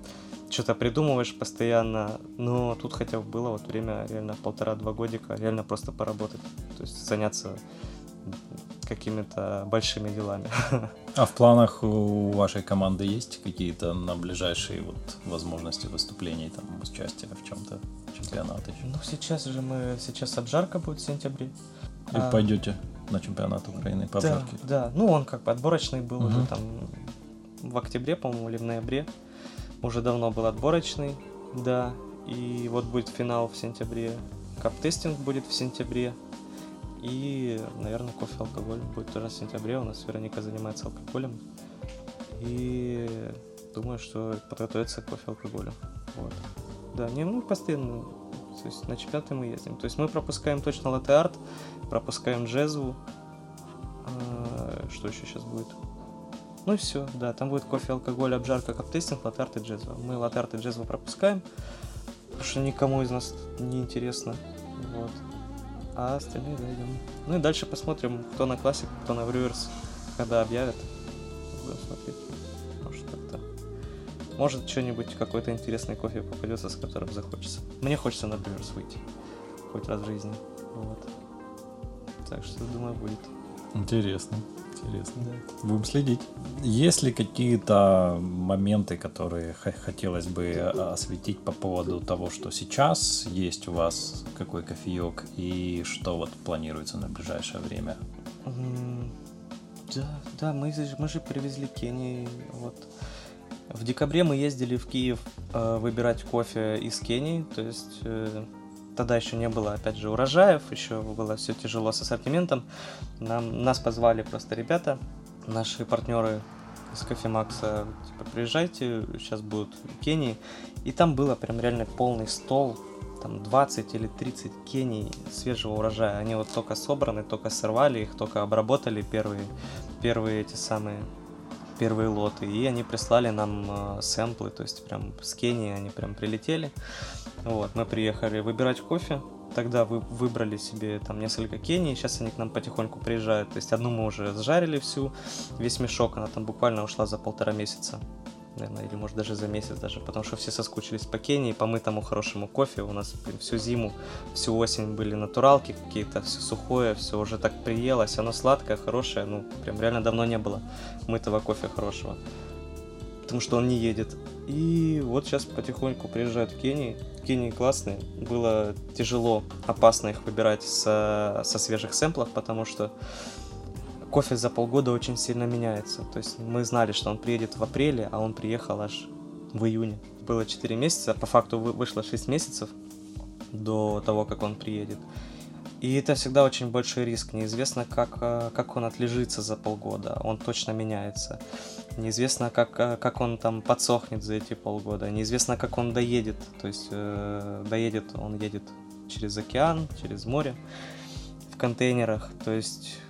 что-то придумываешь постоянно, но тут хотя бы было вот время реально полтора-два годика, реально просто поработать, то есть заняться какими-то большими делами. А в планах у вашей команды есть какие-то на ближайшие вот возможности выступлений, там, участия в чем-то, чемпионаты? Ну, сейчас же мы, сейчас обжарка будет в сентябре. И а... пойдете на чемпионат Украины по да, обжарке? Да, ну он как бы отборочный был угу. уже там в октябре, по-моему, или в ноябре. Уже давно был отборочный, да. И вот будет финал в сентябре. Кап-тестинг будет в сентябре. И, наверное, кофе алкоголь будет тоже в сентябре. У нас Вероника занимается алкоголем. И думаю, что подготовиться к кофе алкоголю. Вот. Да, не, ну, постоянно. То есть на чемпионаты мы ездим. То есть мы пропускаем точно латте-арт, пропускаем джезву. А, что еще сейчас будет? Ну и все, да, там будет кофе, алкоголь, обжарка, каптестинг, латте-арт и джезва. Мы латте-арт и джезву пропускаем, потому что никому из нас не интересно. Вот а остальные дойдем. Ну и дальше посмотрим, кто на классик, кто на Брюерс, когда объявят. Будем смотреть. Может что-нибудь, какой-то интересный кофе попадется, с которым захочется. Мне хочется на Брюерс выйти. Хоть раз в жизни. Вот. Так что, думаю, будет. Интересно. Интересно. Да. Будем следить. Есть ли какие-то моменты, которые хотелось бы э, осветить по поводу того, что сейчас есть у вас, какой кофеек, и что вот планируется на ближайшее время? Да, да, мы, мы же привезли Кении. Вот. В декабре мы ездили в Киев э, выбирать кофе из Кении, то есть э, тогда еще не было, опять же, урожаев, еще было все тяжело с ассортиментом. Нам, нас позвали просто ребята, наши партнеры из Кофемакса, типа, приезжайте, сейчас будут в Кении. И там было прям реально полный стол, там 20 или 30 кений свежего урожая. Они вот только собраны, только сорвали их, только обработали первые, первые эти самые первые лоты, и они прислали нам э, сэмплы, то есть прям с Кении они прям прилетели. Вот, мы приехали выбирать кофе, тогда вы выбрали себе там несколько Кений, сейчас они к нам потихоньку приезжают, то есть одну мы уже сжарили всю, весь мешок, она там буквально ушла за полтора месяца наверное, или может даже за месяц даже, потому что все соскучились по Кении, по мытому хорошему кофе. У нас блин, всю зиму, всю осень были натуралки какие-то, все сухое, все уже так приелось, оно сладкое, хорошее, ну, прям реально давно не было мытого кофе хорошего, потому что он не едет. И вот сейчас потихоньку приезжают в Кении. Кении классные. Было тяжело, опасно их выбирать со, со свежих сэмплов, потому что кофе за полгода очень сильно меняется. То есть мы знали, что он приедет в апреле, а он приехал аж в июне. Было 4 месяца, по факту вышло 6 месяцев до того, как он приедет. И это всегда очень большой риск. Неизвестно, как, э, как он отлежится за полгода. Он точно меняется. Неизвестно, как, э, как он там подсохнет за эти полгода. Неизвестно, как он доедет. То есть э, доедет, он едет через океан, через море в контейнерах. То есть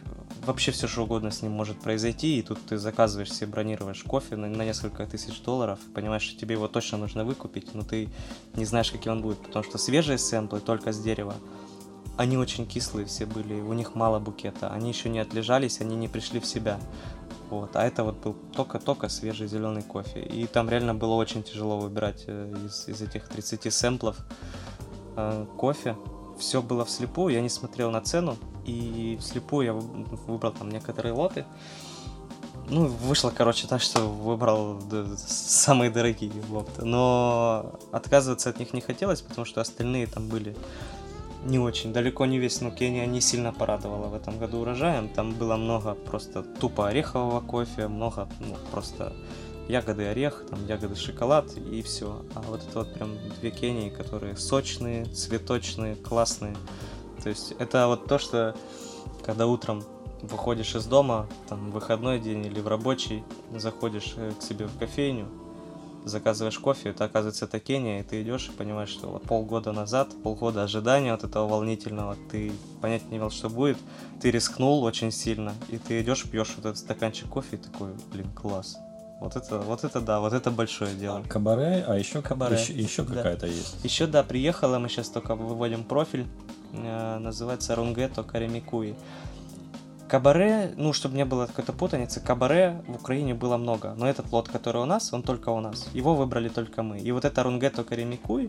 вообще все что угодно с ним может произойти, и тут ты заказываешь себе, бронируешь кофе на, на несколько тысяч долларов, понимаешь, что тебе его точно нужно выкупить, но ты не знаешь, каким он будет, потому что свежие сэмплы только с дерева, они очень кислые все были, у них мало букета, они еще не отлежались, они не пришли в себя. Вот, а это вот был только-только свежий зеленый кофе. И там реально было очень тяжело выбирать э, из, из этих 30 сэмплов э, кофе все было вслепую, я не смотрел на цену, и вслепую я выбрал там некоторые лоты. Ну, вышло, короче, так, что выбрал самые дорогие лоты. Но отказываться от них не хотелось, потому что остальные там были не очень. Далеко не весь, но Кения не сильно порадовала в этом году урожаем. Там было много просто тупо орехового кофе, много ну, просто ягоды орех, там ягоды шоколад и все. А вот это вот прям две Кении, которые сочные, цветочные, классные. То есть это вот то, что когда утром выходишь из дома, там выходной день или в рабочий, заходишь э, к себе в кофейню, заказываешь кофе, это оказывается это Кения, и ты идешь и понимаешь, что вот полгода назад, полгода ожидания от этого волнительного, ты понять не имел, что будет, ты рискнул очень сильно, и ты идешь, пьешь вот этот стаканчик кофе и такой, блин, класс. Вот это, вот это да, вот это большое дело. Кабаре, а еще кабаре, еще, еще да. какая-то есть. Еще да, приехала, мы сейчас только выводим профиль, э, называется Рунгето Каремикуи. Кабаре, ну, чтобы не было какой-то путаницы, кабаре в Украине было много, но этот лот, который у нас, он только у нас. Его выбрали только мы. И вот это рунгето Каремикуй,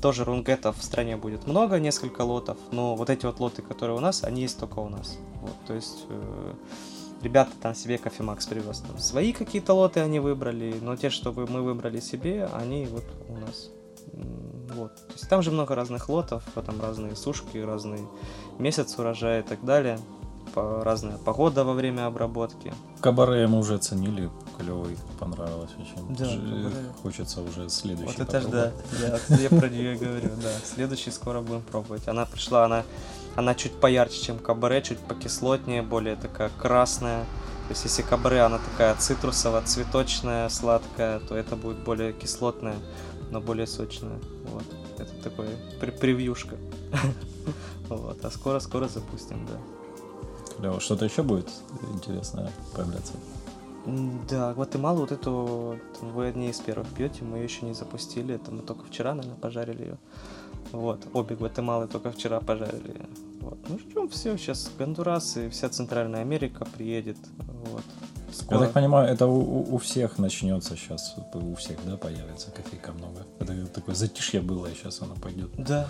тоже рунгетов в стране будет много, несколько лотов, но вот эти вот лоты, которые у нас, они есть только у нас. Вот, то есть э, ребята там себе кофемакс привез. Там свои какие-то лоты они выбрали, но те, что мы выбрали себе, они вот у нас. Вот. То есть там же много разных лотов, там разные сушки, разный месяц урожая и так далее по разная погода во время обработки. Кабаре мы уже оценили, клевый, понравилось очень. Да, Ж... Хочется уже следующий. Вот это ж да, да, я про нее говорю, да. Следующий скоро будем пробовать. Она пришла, она, она чуть поярче, чем кабаре, чуть покислотнее, более такая красная. То есть если кабаре, она такая цитрусово-цветочная, сладкая, то это будет более кислотная, но более сочная. Вот. Это такой превьюшка. Вот. А скоро-скоро запустим, да. Клево. Что-то еще будет интересное появляться? Да, Гватемалу вот эту вы одни из первых пьете, мы ее еще не запустили, это мы только вчера, наверное, пожарили ее. Вот, обе Гватемалы только вчера пожарили. Вот. Ну ждем все, сейчас Гондурас и вся Центральная Америка приедет. Вот. Скоро. Я так понимаю, это у, у всех начнется сейчас, у всех, да, появится кофейка много. Это такое затишье было, и сейчас оно пойдет. Да.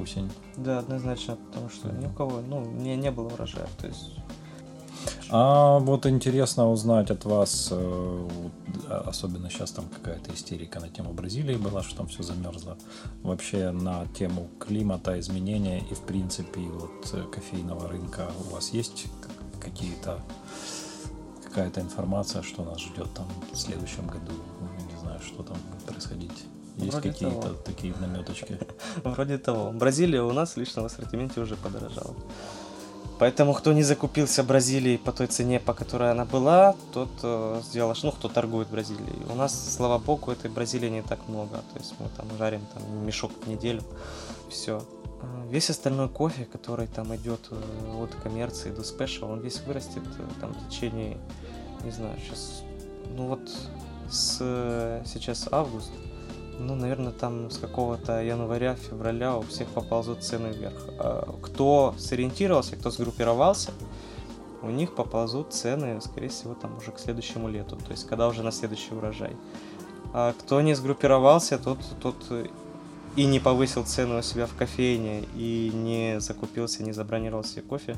Осень. Да, однозначно, потому что ни у кого, ну, не, не было урожая, то есть а вот интересно узнать от вас, э, особенно сейчас там какая-то истерика на тему Бразилии была, что там все замерзло. Вообще на тему климата, изменения и в принципе вот э, кофейного рынка у вас есть какие-то какая-то информация, что нас ждет там в следующем году? Ну, не знаю, что там будет происходить. Есть Вроде какие-то того. такие наметочки? Вроде того. Бразилия у нас в личном ассортименте уже подорожала. Поэтому, кто не закупился Бразилией по той цене, по которой она была, тот э, сделал, ну, кто торгует Бразилией. У нас, слава богу, этой Бразилии не так много. То есть мы там жарим там, мешок в неделю. Все. А весь остальной кофе, который там идет э, от коммерции до спешл, он весь вырастет э, там в течение, не знаю, сейчас, ну вот с сейчас август, ну, наверное, там с какого-то января, февраля у всех поползут цены вверх. А кто сориентировался, кто сгруппировался, у них поползут цены, скорее всего, там уже к следующему лету, то есть когда уже на следующий урожай. А кто не сгруппировался, тот, тот и не повысил цену у себя в кофейне, и не закупился, не забронировал себе кофе,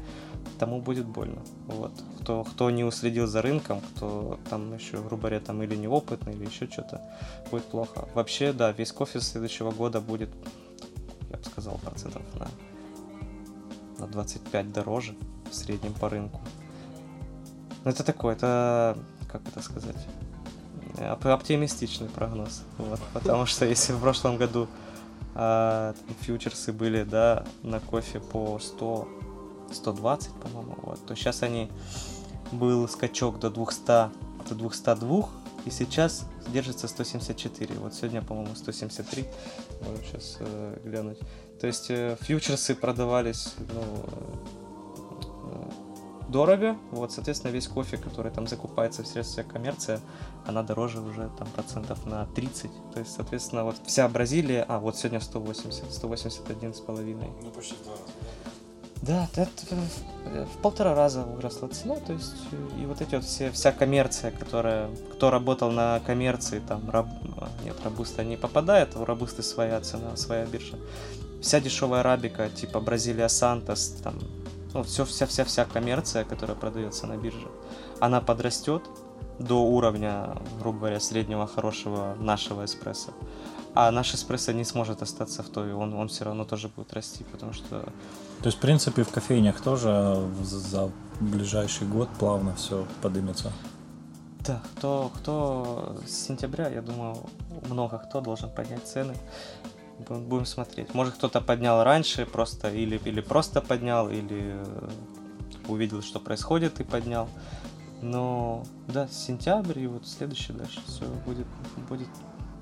тому будет больно. Вот. Кто, кто не уследил за рынком, кто там еще, грубо говоря, там или неопытный, или еще что-то, будет плохо. Вообще, да, весь кофе следующего года будет, я бы сказал, процентов на, на 25 дороже в среднем по рынку. Но это такое, это, как это сказать, оптимистичный прогноз. Вот, потому что если в прошлом году там, фьючерсы были, да, на кофе по 100, 120, по-моему, вот, то сейчас они, был скачок до 200, до 202, и сейчас держится 174. Вот сегодня, по-моему, 173. Можем сейчас э, глянуть. То есть э, фьючерсы продавались, ну, дорого, вот, соответственно, весь кофе, который там закупается в средстве коммерция, она дороже уже там процентов на 30, то есть, соответственно, вот вся Бразилия, а, вот сегодня 180, 181 с половиной. Ну, почти в два раза? Да, это в полтора раза выросла цена, то есть и вот эти вот все, вся коммерция, которая, кто работал на коммерции, там, раб, нет, рабуста не попадает, у рабусты своя цена, своя биржа. Вся дешевая арабика, типа Бразилия Сантос, там, ну, все, вся, вся, вся коммерция, которая продается на бирже, она подрастет до уровня, грубо говоря, среднего хорошего нашего эспрессо. А наш эспрессо не сможет остаться в той, он, он все равно тоже будет расти, потому что... То есть, в принципе, в кофейнях тоже за ближайший год плавно все подымется? Да, кто, кто с сентября, я думаю, много кто должен поднять цены. Будем смотреть. Может, кто-то поднял раньше просто, или, или просто поднял, или э, увидел, что происходит, и поднял. Но да, сентябрь и вот следующий дальше все будет, будет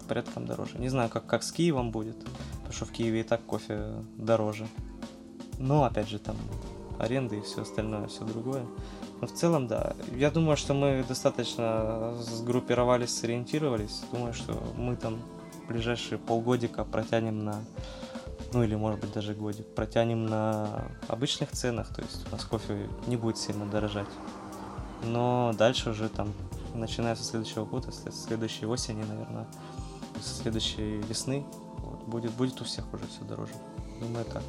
порядком дороже. Не знаю, как, как с Киевом будет, потому что в Киеве и так кофе дороже. Но опять же там аренды и все остальное, все другое. Но в целом, да. Я думаю, что мы достаточно сгруппировались, сориентировались. Думаю, что мы там ближайшие полгодика протянем на ну или может быть даже годик, протянем на обычных ценах, то есть у нас кофе не будет сильно дорожать. Но дальше уже там, начиная со следующего года, с следующей осени, наверное, со следующей весны, вот, будет, будет у всех уже все дороже. Думаю, так.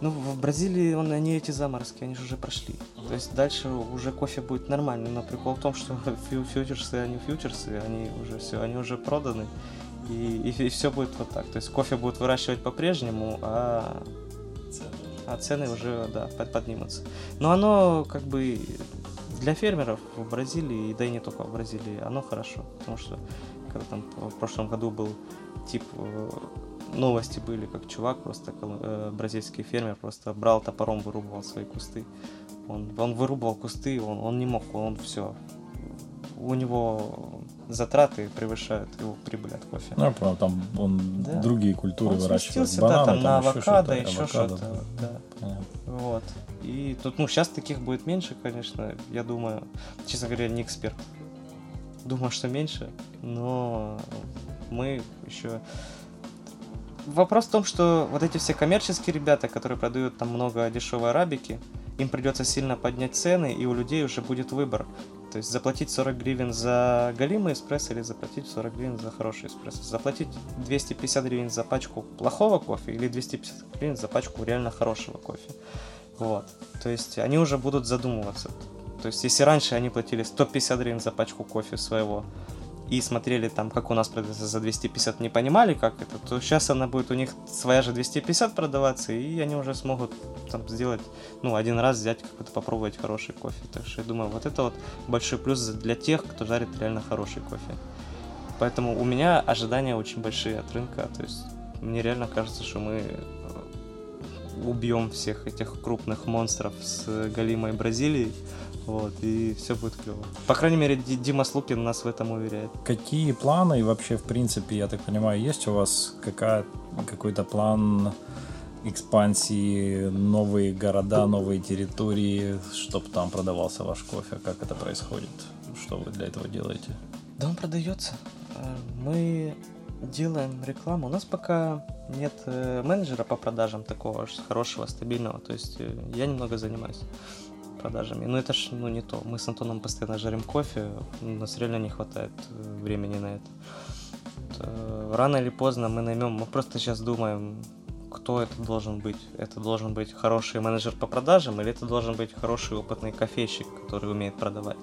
Ну, в Бразилии он, они эти заморозки, они же уже прошли. То есть дальше уже кофе будет нормальный. Но прикол в том, что фью фьючерсы, они фьючерсы, они уже все, они уже проданы. И, и, и все будет вот так. То есть кофе будут выращивать по-прежнему, а цены, а цены уже да, под, поднимутся. Но оно как бы для фермеров в Бразилии, да и не только в Бразилии, оно хорошо. Потому что когда там в прошлом году был тип э, новости были, как чувак просто, э, бразильский фермер, просто брал топором, вырубал свои кусты. Он, он вырубал кусты, он, он не мог, он все. У него затраты превышают его прибыль от кофе. Ну, правда, там он да. другие культуры он выращивает. Бананы, да, там, там на авокадо, еще что-то. Еще да. Вот. И тут, ну, сейчас таких будет меньше, конечно, я думаю. Честно говоря, не эксперт. Думаю, что меньше, но мы еще вопрос в том, что вот эти все коммерческие ребята, которые продают там много дешевой арабики, им придется сильно поднять цены, и у людей уже будет выбор. То есть заплатить 40 гривен за галимый эспрессо или заплатить 40 гривен за хороший эспрессо. Заплатить 250 гривен за пачку плохого кофе или 250 гривен за пачку реально хорошего кофе. Вот. То есть они уже будут задумываться. То есть если раньше они платили 150 гривен за пачку кофе своего, и смотрели там, как у нас продается за 250, не понимали, как это, то сейчас она будет у них своя же 250 продаваться, и они уже смогут там сделать, ну, один раз взять какой-то, попробовать хороший кофе. Так что я думаю, вот это вот большой плюс для тех, кто жарит реально хороший кофе. Поэтому у меня ожидания очень большие от рынка, то есть мне реально кажется, что мы э, убьем всех этих крупных монстров с Галимой Бразилией, вот, и все будет клево. По крайней мере, Дима Слукин нас в этом уверяет. Какие планы и вообще, в принципе, я так понимаю, есть у вас какая, какой-то план экспансии, новые города, новые территории, чтобы там продавался ваш кофе? Как это происходит? Что вы для этого делаете? Да он продается. Э, мы делаем рекламу. У нас пока нет э, менеджера по продажам такого хорошего, стабильного. То есть э, я немного занимаюсь продажами. Но это ж ну, не то. Мы с Антоном постоянно жарим кофе, у нас реально не хватает э, времени на это. Э, рано или поздно мы наймем, мы просто сейчас думаем, кто это должен быть. Это должен быть хороший менеджер по продажам или это должен быть хороший опытный кофейщик, который умеет продавать.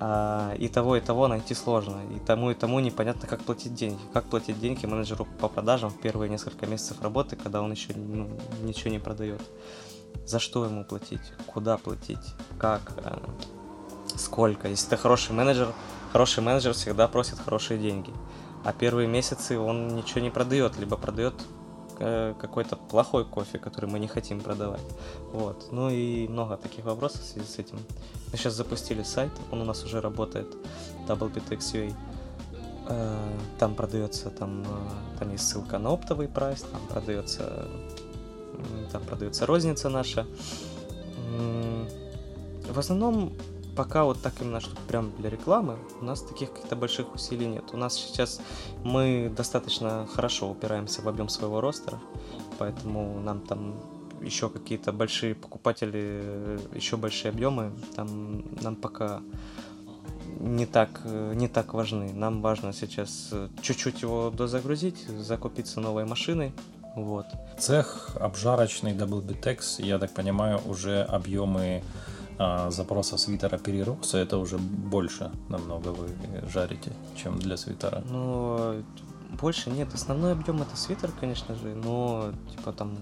А, и того, и того найти сложно. И тому, и тому непонятно, как платить деньги. Как платить деньги менеджеру по продажам в первые несколько месяцев работы, когда он еще ну, ничего не продает за что ему платить, куда платить, как, э, сколько. Если ты хороший менеджер, хороший менеджер всегда просит хорошие деньги. А первые месяцы он ничего не продает, либо продает э, какой-то плохой кофе, который мы не хотим продавать. Вот. Ну и много таких вопросов в связи с этим. Мы сейчас запустили сайт, он у нас уже работает, WPTX.ua. Э, там продается, там, там есть ссылка на оптовый прайс, там продается там продается розница наша. В основном, пока вот так именно, что прям для рекламы, у нас таких каких-то больших усилий нет. У нас сейчас мы достаточно хорошо упираемся в объем своего ростера, поэтому нам там еще какие-то большие покупатели, еще большие объемы, там нам пока не так, не так важны. Нам важно сейчас чуть-чуть его дозагрузить, закупиться новой машиной, вот. Цех обжарочный Double Bitex, я так понимаю, уже объемы а, запроса свитера перерос, это уже больше намного вы жарите, чем для свитера. Ну, больше нет. Основной объем это свитер, конечно же, но типа там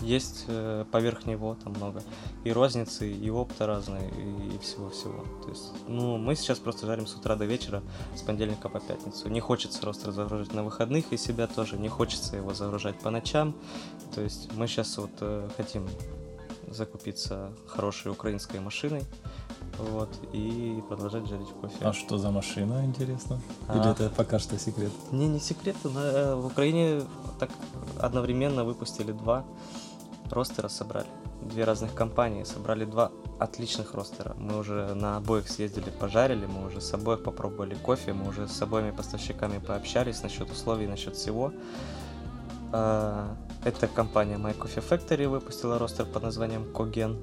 есть э, поверх него там много и розницы, и опта разные, и всего-всего. То есть, ну, мы сейчас просто жарим с утра до вечера, с понедельника по пятницу. Не хочется ростер загружать на выходных и себя тоже, не хочется его загружать по ночам. То есть мы сейчас вот э, хотим закупиться хорошей украинской машиной, вот, и продолжать жарить кофе. А что за машина, интересно? Или а... это пока что секрет? Не, не секрет. Э, в Украине так одновременно выпустили два ростера собрали. Две разных компании собрали два отличных ростера. Мы уже на обоих съездили, пожарили, мы уже с обоих попробовали кофе, мы уже с обоими поставщиками пообщались насчет условий, насчет всего. А, это компания My Coffee Factory выпустила ростер под названием Коген.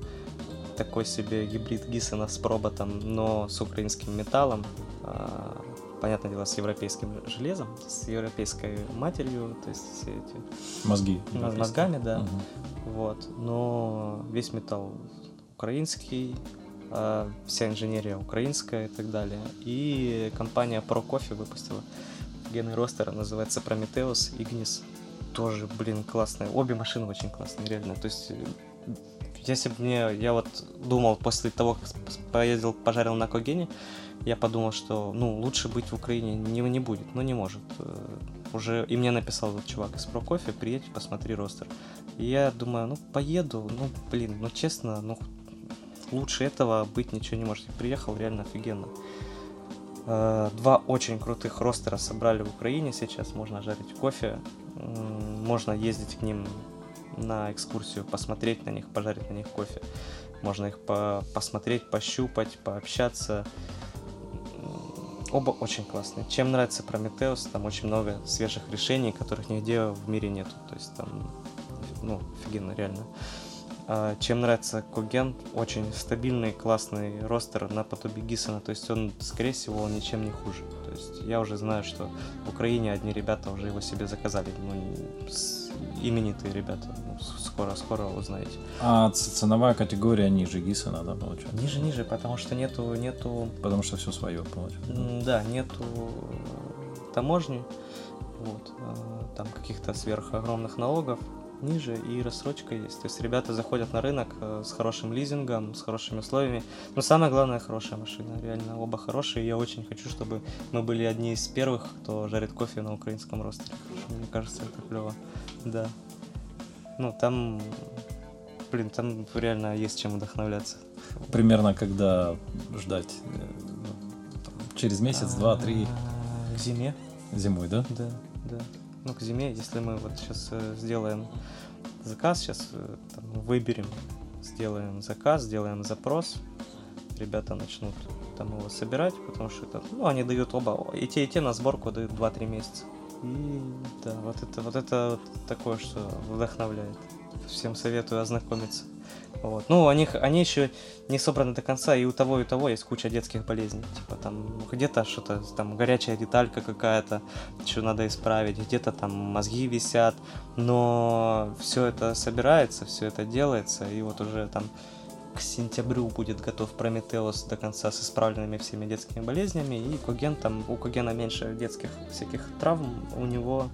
Такой себе гибрид Гиссена с проботом, но с украинским металлом. А, понятное дело, с европейским железом, с европейской матерью, то есть все эти... Мозги. Мозгами, да. Угу. Вот. Но весь металл украинский, а, вся инженерия украинская и так далее. И компания Pro Coffee выпустила генный ростер, называется Prometheus Ignis. Тоже, блин, классные. Обе машины очень классные, реально. То есть, если бы мне, я вот думал после того, как поездил, пожарил на Когене, я подумал, что, ну, лучше быть в Украине не, не будет, но не может. Э, уже, и мне написал этот чувак из Прокофе, приедь, посмотри ростер. И я думаю, ну, поеду, ну, блин, ну, честно, ну, лучше этого быть ничего не может. Я приехал реально офигенно. Э, два очень крутых ростера собрали в Украине сейчас. Можно жарить кофе, можно ездить к ним на экскурсию, посмотреть на них, пожарить на них кофе. Можно их по посмотреть, пощупать, пообщаться. Оба очень классные. Чем нравится Прометеус, там очень много свежих решений, которых нигде в мире нету. То есть там, ну, офигенно, реально. А, чем нравится Коген, очень стабильный, классный ростер на наподобие Гиссона, то есть он, скорее всего, он ничем не хуже. То есть я уже знаю, что в Украине одни ребята уже его себе заказали, ну, именитые ребята, ну, скоро-скоро узнаете. А ценовая категория ниже Гиссона, да, получается? Ниже, ниже, потому что нету, нету... Потому что все свое, получается. Да, нету таможни, вот, а, там каких-то сверх огромных налогов, ниже и рассрочка есть. То есть ребята заходят на рынок э, с хорошим лизингом, с хорошими условиями. Но самое главное, хорошая машина. Реально, оба хорошие. Я очень хочу, чтобы мы были одни из первых, кто жарит кофе на украинском ростере. Мне кажется, это клево. Да. Ну, там, блин, там реально есть чем вдохновляться. Примерно когда ждать? Э, через месяц, два, три? К зиме. Зимой, да? Да, да ну, к зиме, если мы вот сейчас э, сделаем заказ, сейчас э, там, выберем, сделаем заказ, сделаем запрос, ребята начнут там его собирать, потому что это, ну, они дают оба, и те, и те на сборку дают 2-3 месяца. И да, вот это вот это вот такое, что вдохновляет. Всем советую ознакомиться. Вот. Ну, они, они еще не собраны до конца, и у того, и у того есть куча детских болезней. Типа там где-то что-то, там горячая деталька какая-то, что надо исправить, где-то там мозги висят, но все это собирается, все это делается, и вот уже там к сентябрю будет готов Прометеус до конца с исправленными всеми детскими болезнями, и Коген там, у Когена меньше детских всяких травм, у него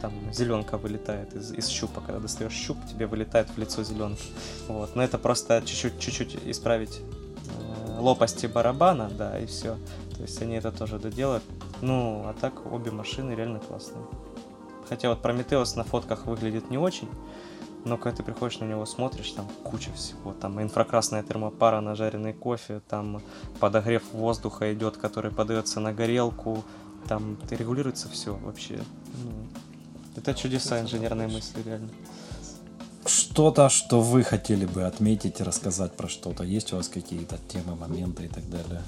там зеленка вылетает из, из щупа, когда достаешь щуп, тебе вылетает в лицо зеленка. Вот. Но это просто чуть-чуть, чуть-чуть исправить э, лопасти барабана, да, и все. То есть они это тоже доделают. Ну, а так обе машины реально классные. Хотя вот Прометеус на фотках выглядит не очень, но когда ты приходишь на него, смотришь, там куча всего. Там инфракрасная термопара на жареный кофе, там подогрев воздуха идет, который подается на горелку, там регулируется все вообще. Ну, это чудеса инженерной мысли, реально. Что-то, что вы хотели бы отметить, рассказать про что-то? Есть у вас какие-то темы, моменты и так далее?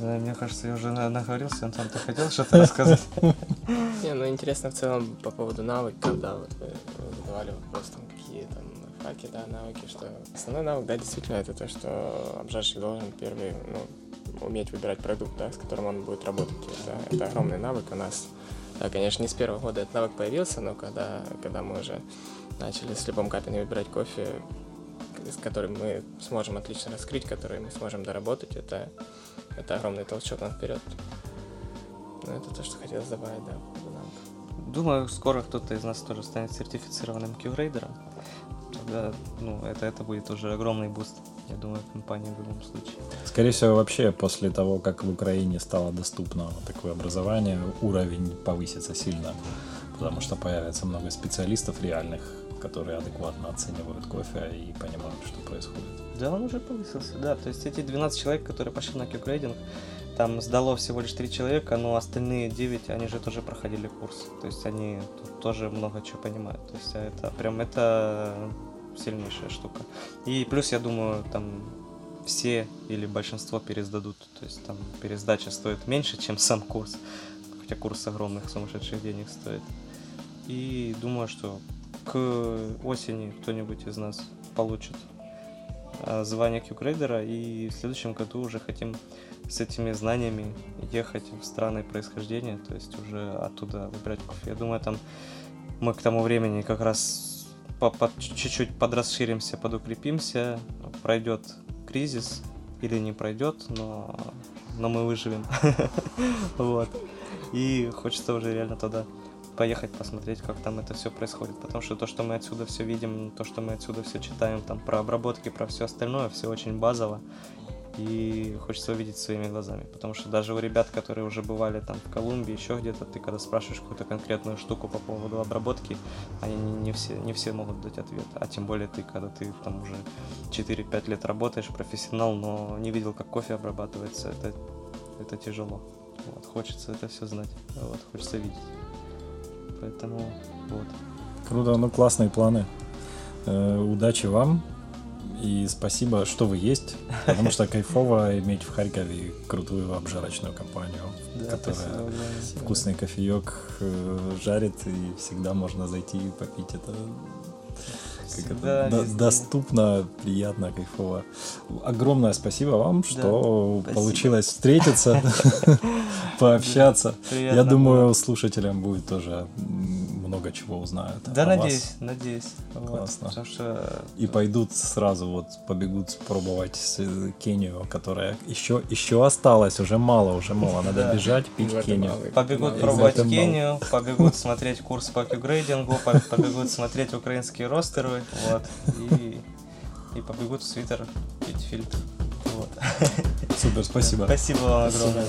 Мне кажется, я уже наговорился, Антон, ты хотел что-то рассказать? Не, ну интересно в целом по поводу навыков, да, вот вы задавали вопрос, там, какие там факи, да, навыки, что основной навык, да, действительно, это то, что обжарщик должен первый, ну, уметь выбирать продукт, да, с которым он будет работать. Это, это огромный навык у нас да, конечно, не с первого года этот навык появился, но когда, когда мы уже начали с любым капиной выбирать кофе, с которым мы сможем отлично раскрыть, который мы сможем доработать, это, это огромный толчок нам вперед. Ну, это то, что хотелось добавить, да, Думаю, скоро кто-то из нас тоже станет сертифицированным Q-грейдером. Тогда, ну, это, это будет уже огромный буст я думаю, компании в любом случае. Скорее всего, вообще после того, как в Украине стало доступно такое образование, уровень повысится сильно, потому что появится много специалистов реальных, которые адекватно оценивают кофе и понимают, что происходит. Да, он уже повысился, да. То есть эти 12 человек, которые пошли на кюкрейдинг, там сдало всего лишь 3 человека, но остальные 9, они же тоже проходили курс. То есть они тут тоже много чего понимают. То есть это прям это сильнейшая штука. И плюс, я думаю, там все или большинство пересдадут. То есть там пересдача стоит меньше, чем сам курс. Хотя курс огромных сумасшедших денег стоит. И думаю, что к осени кто-нибудь из нас получит звание кьюгрейдера, и в следующем году уже хотим с этими знаниями ехать в страны происхождения, то есть уже оттуда выбирать кофе. Я думаю, там мы к тому времени как раз чуть-чуть подрасширимся, подукрепимся, пройдет кризис или не пройдет, но, но мы выживем. Вот. И хочется уже реально туда поехать посмотреть, как там это все происходит. Потому что то, что мы отсюда все видим, то, что мы отсюда все читаем, там про обработки, про все остальное, все очень базово. И хочется увидеть своими глазами. Потому что даже у ребят, которые уже бывали там в Колумбии, еще где-то, ты когда спрашиваешь какую-то конкретную штуку по поводу обработки, они не, не, все, не все могут дать ответ. А тем более ты, когда ты там уже 4-5 лет работаешь, профессионал, но не видел, как кофе обрабатывается, это, это тяжело. Вот, хочется это все знать, вот, хочется видеть. Поэтому вот. Круто, ну классные планы. Э, удачи вам и спасибо, что вы есть, потому что кайфово иметь в Харькове крутую обжарочную компанию, да, которая спасибо, вкусный кофеек э, жарит, и всегда можно зайти и попить это как это, до, доступно, приятно, кайфово. Огромное спасибо вам, что да, получилось встретиться, пообщаться. Я думаю, слушателям будет тоже много чего узнают. Да, надеюсь, надеюсь. Классно. И пойдут сразу, вот побегут пробовать Кению, которая еще, еще осталась, уже мало, уже мало. Надо бежать, пить Кению. Побегут пробовать Кению, побегут смотреть курс по кьюгрейдингу, побегут смотреть украинские ростеры, вот, и, и побегут в свитер пить фильтр. Вот. Супер, спасибо. Спасибо огромное.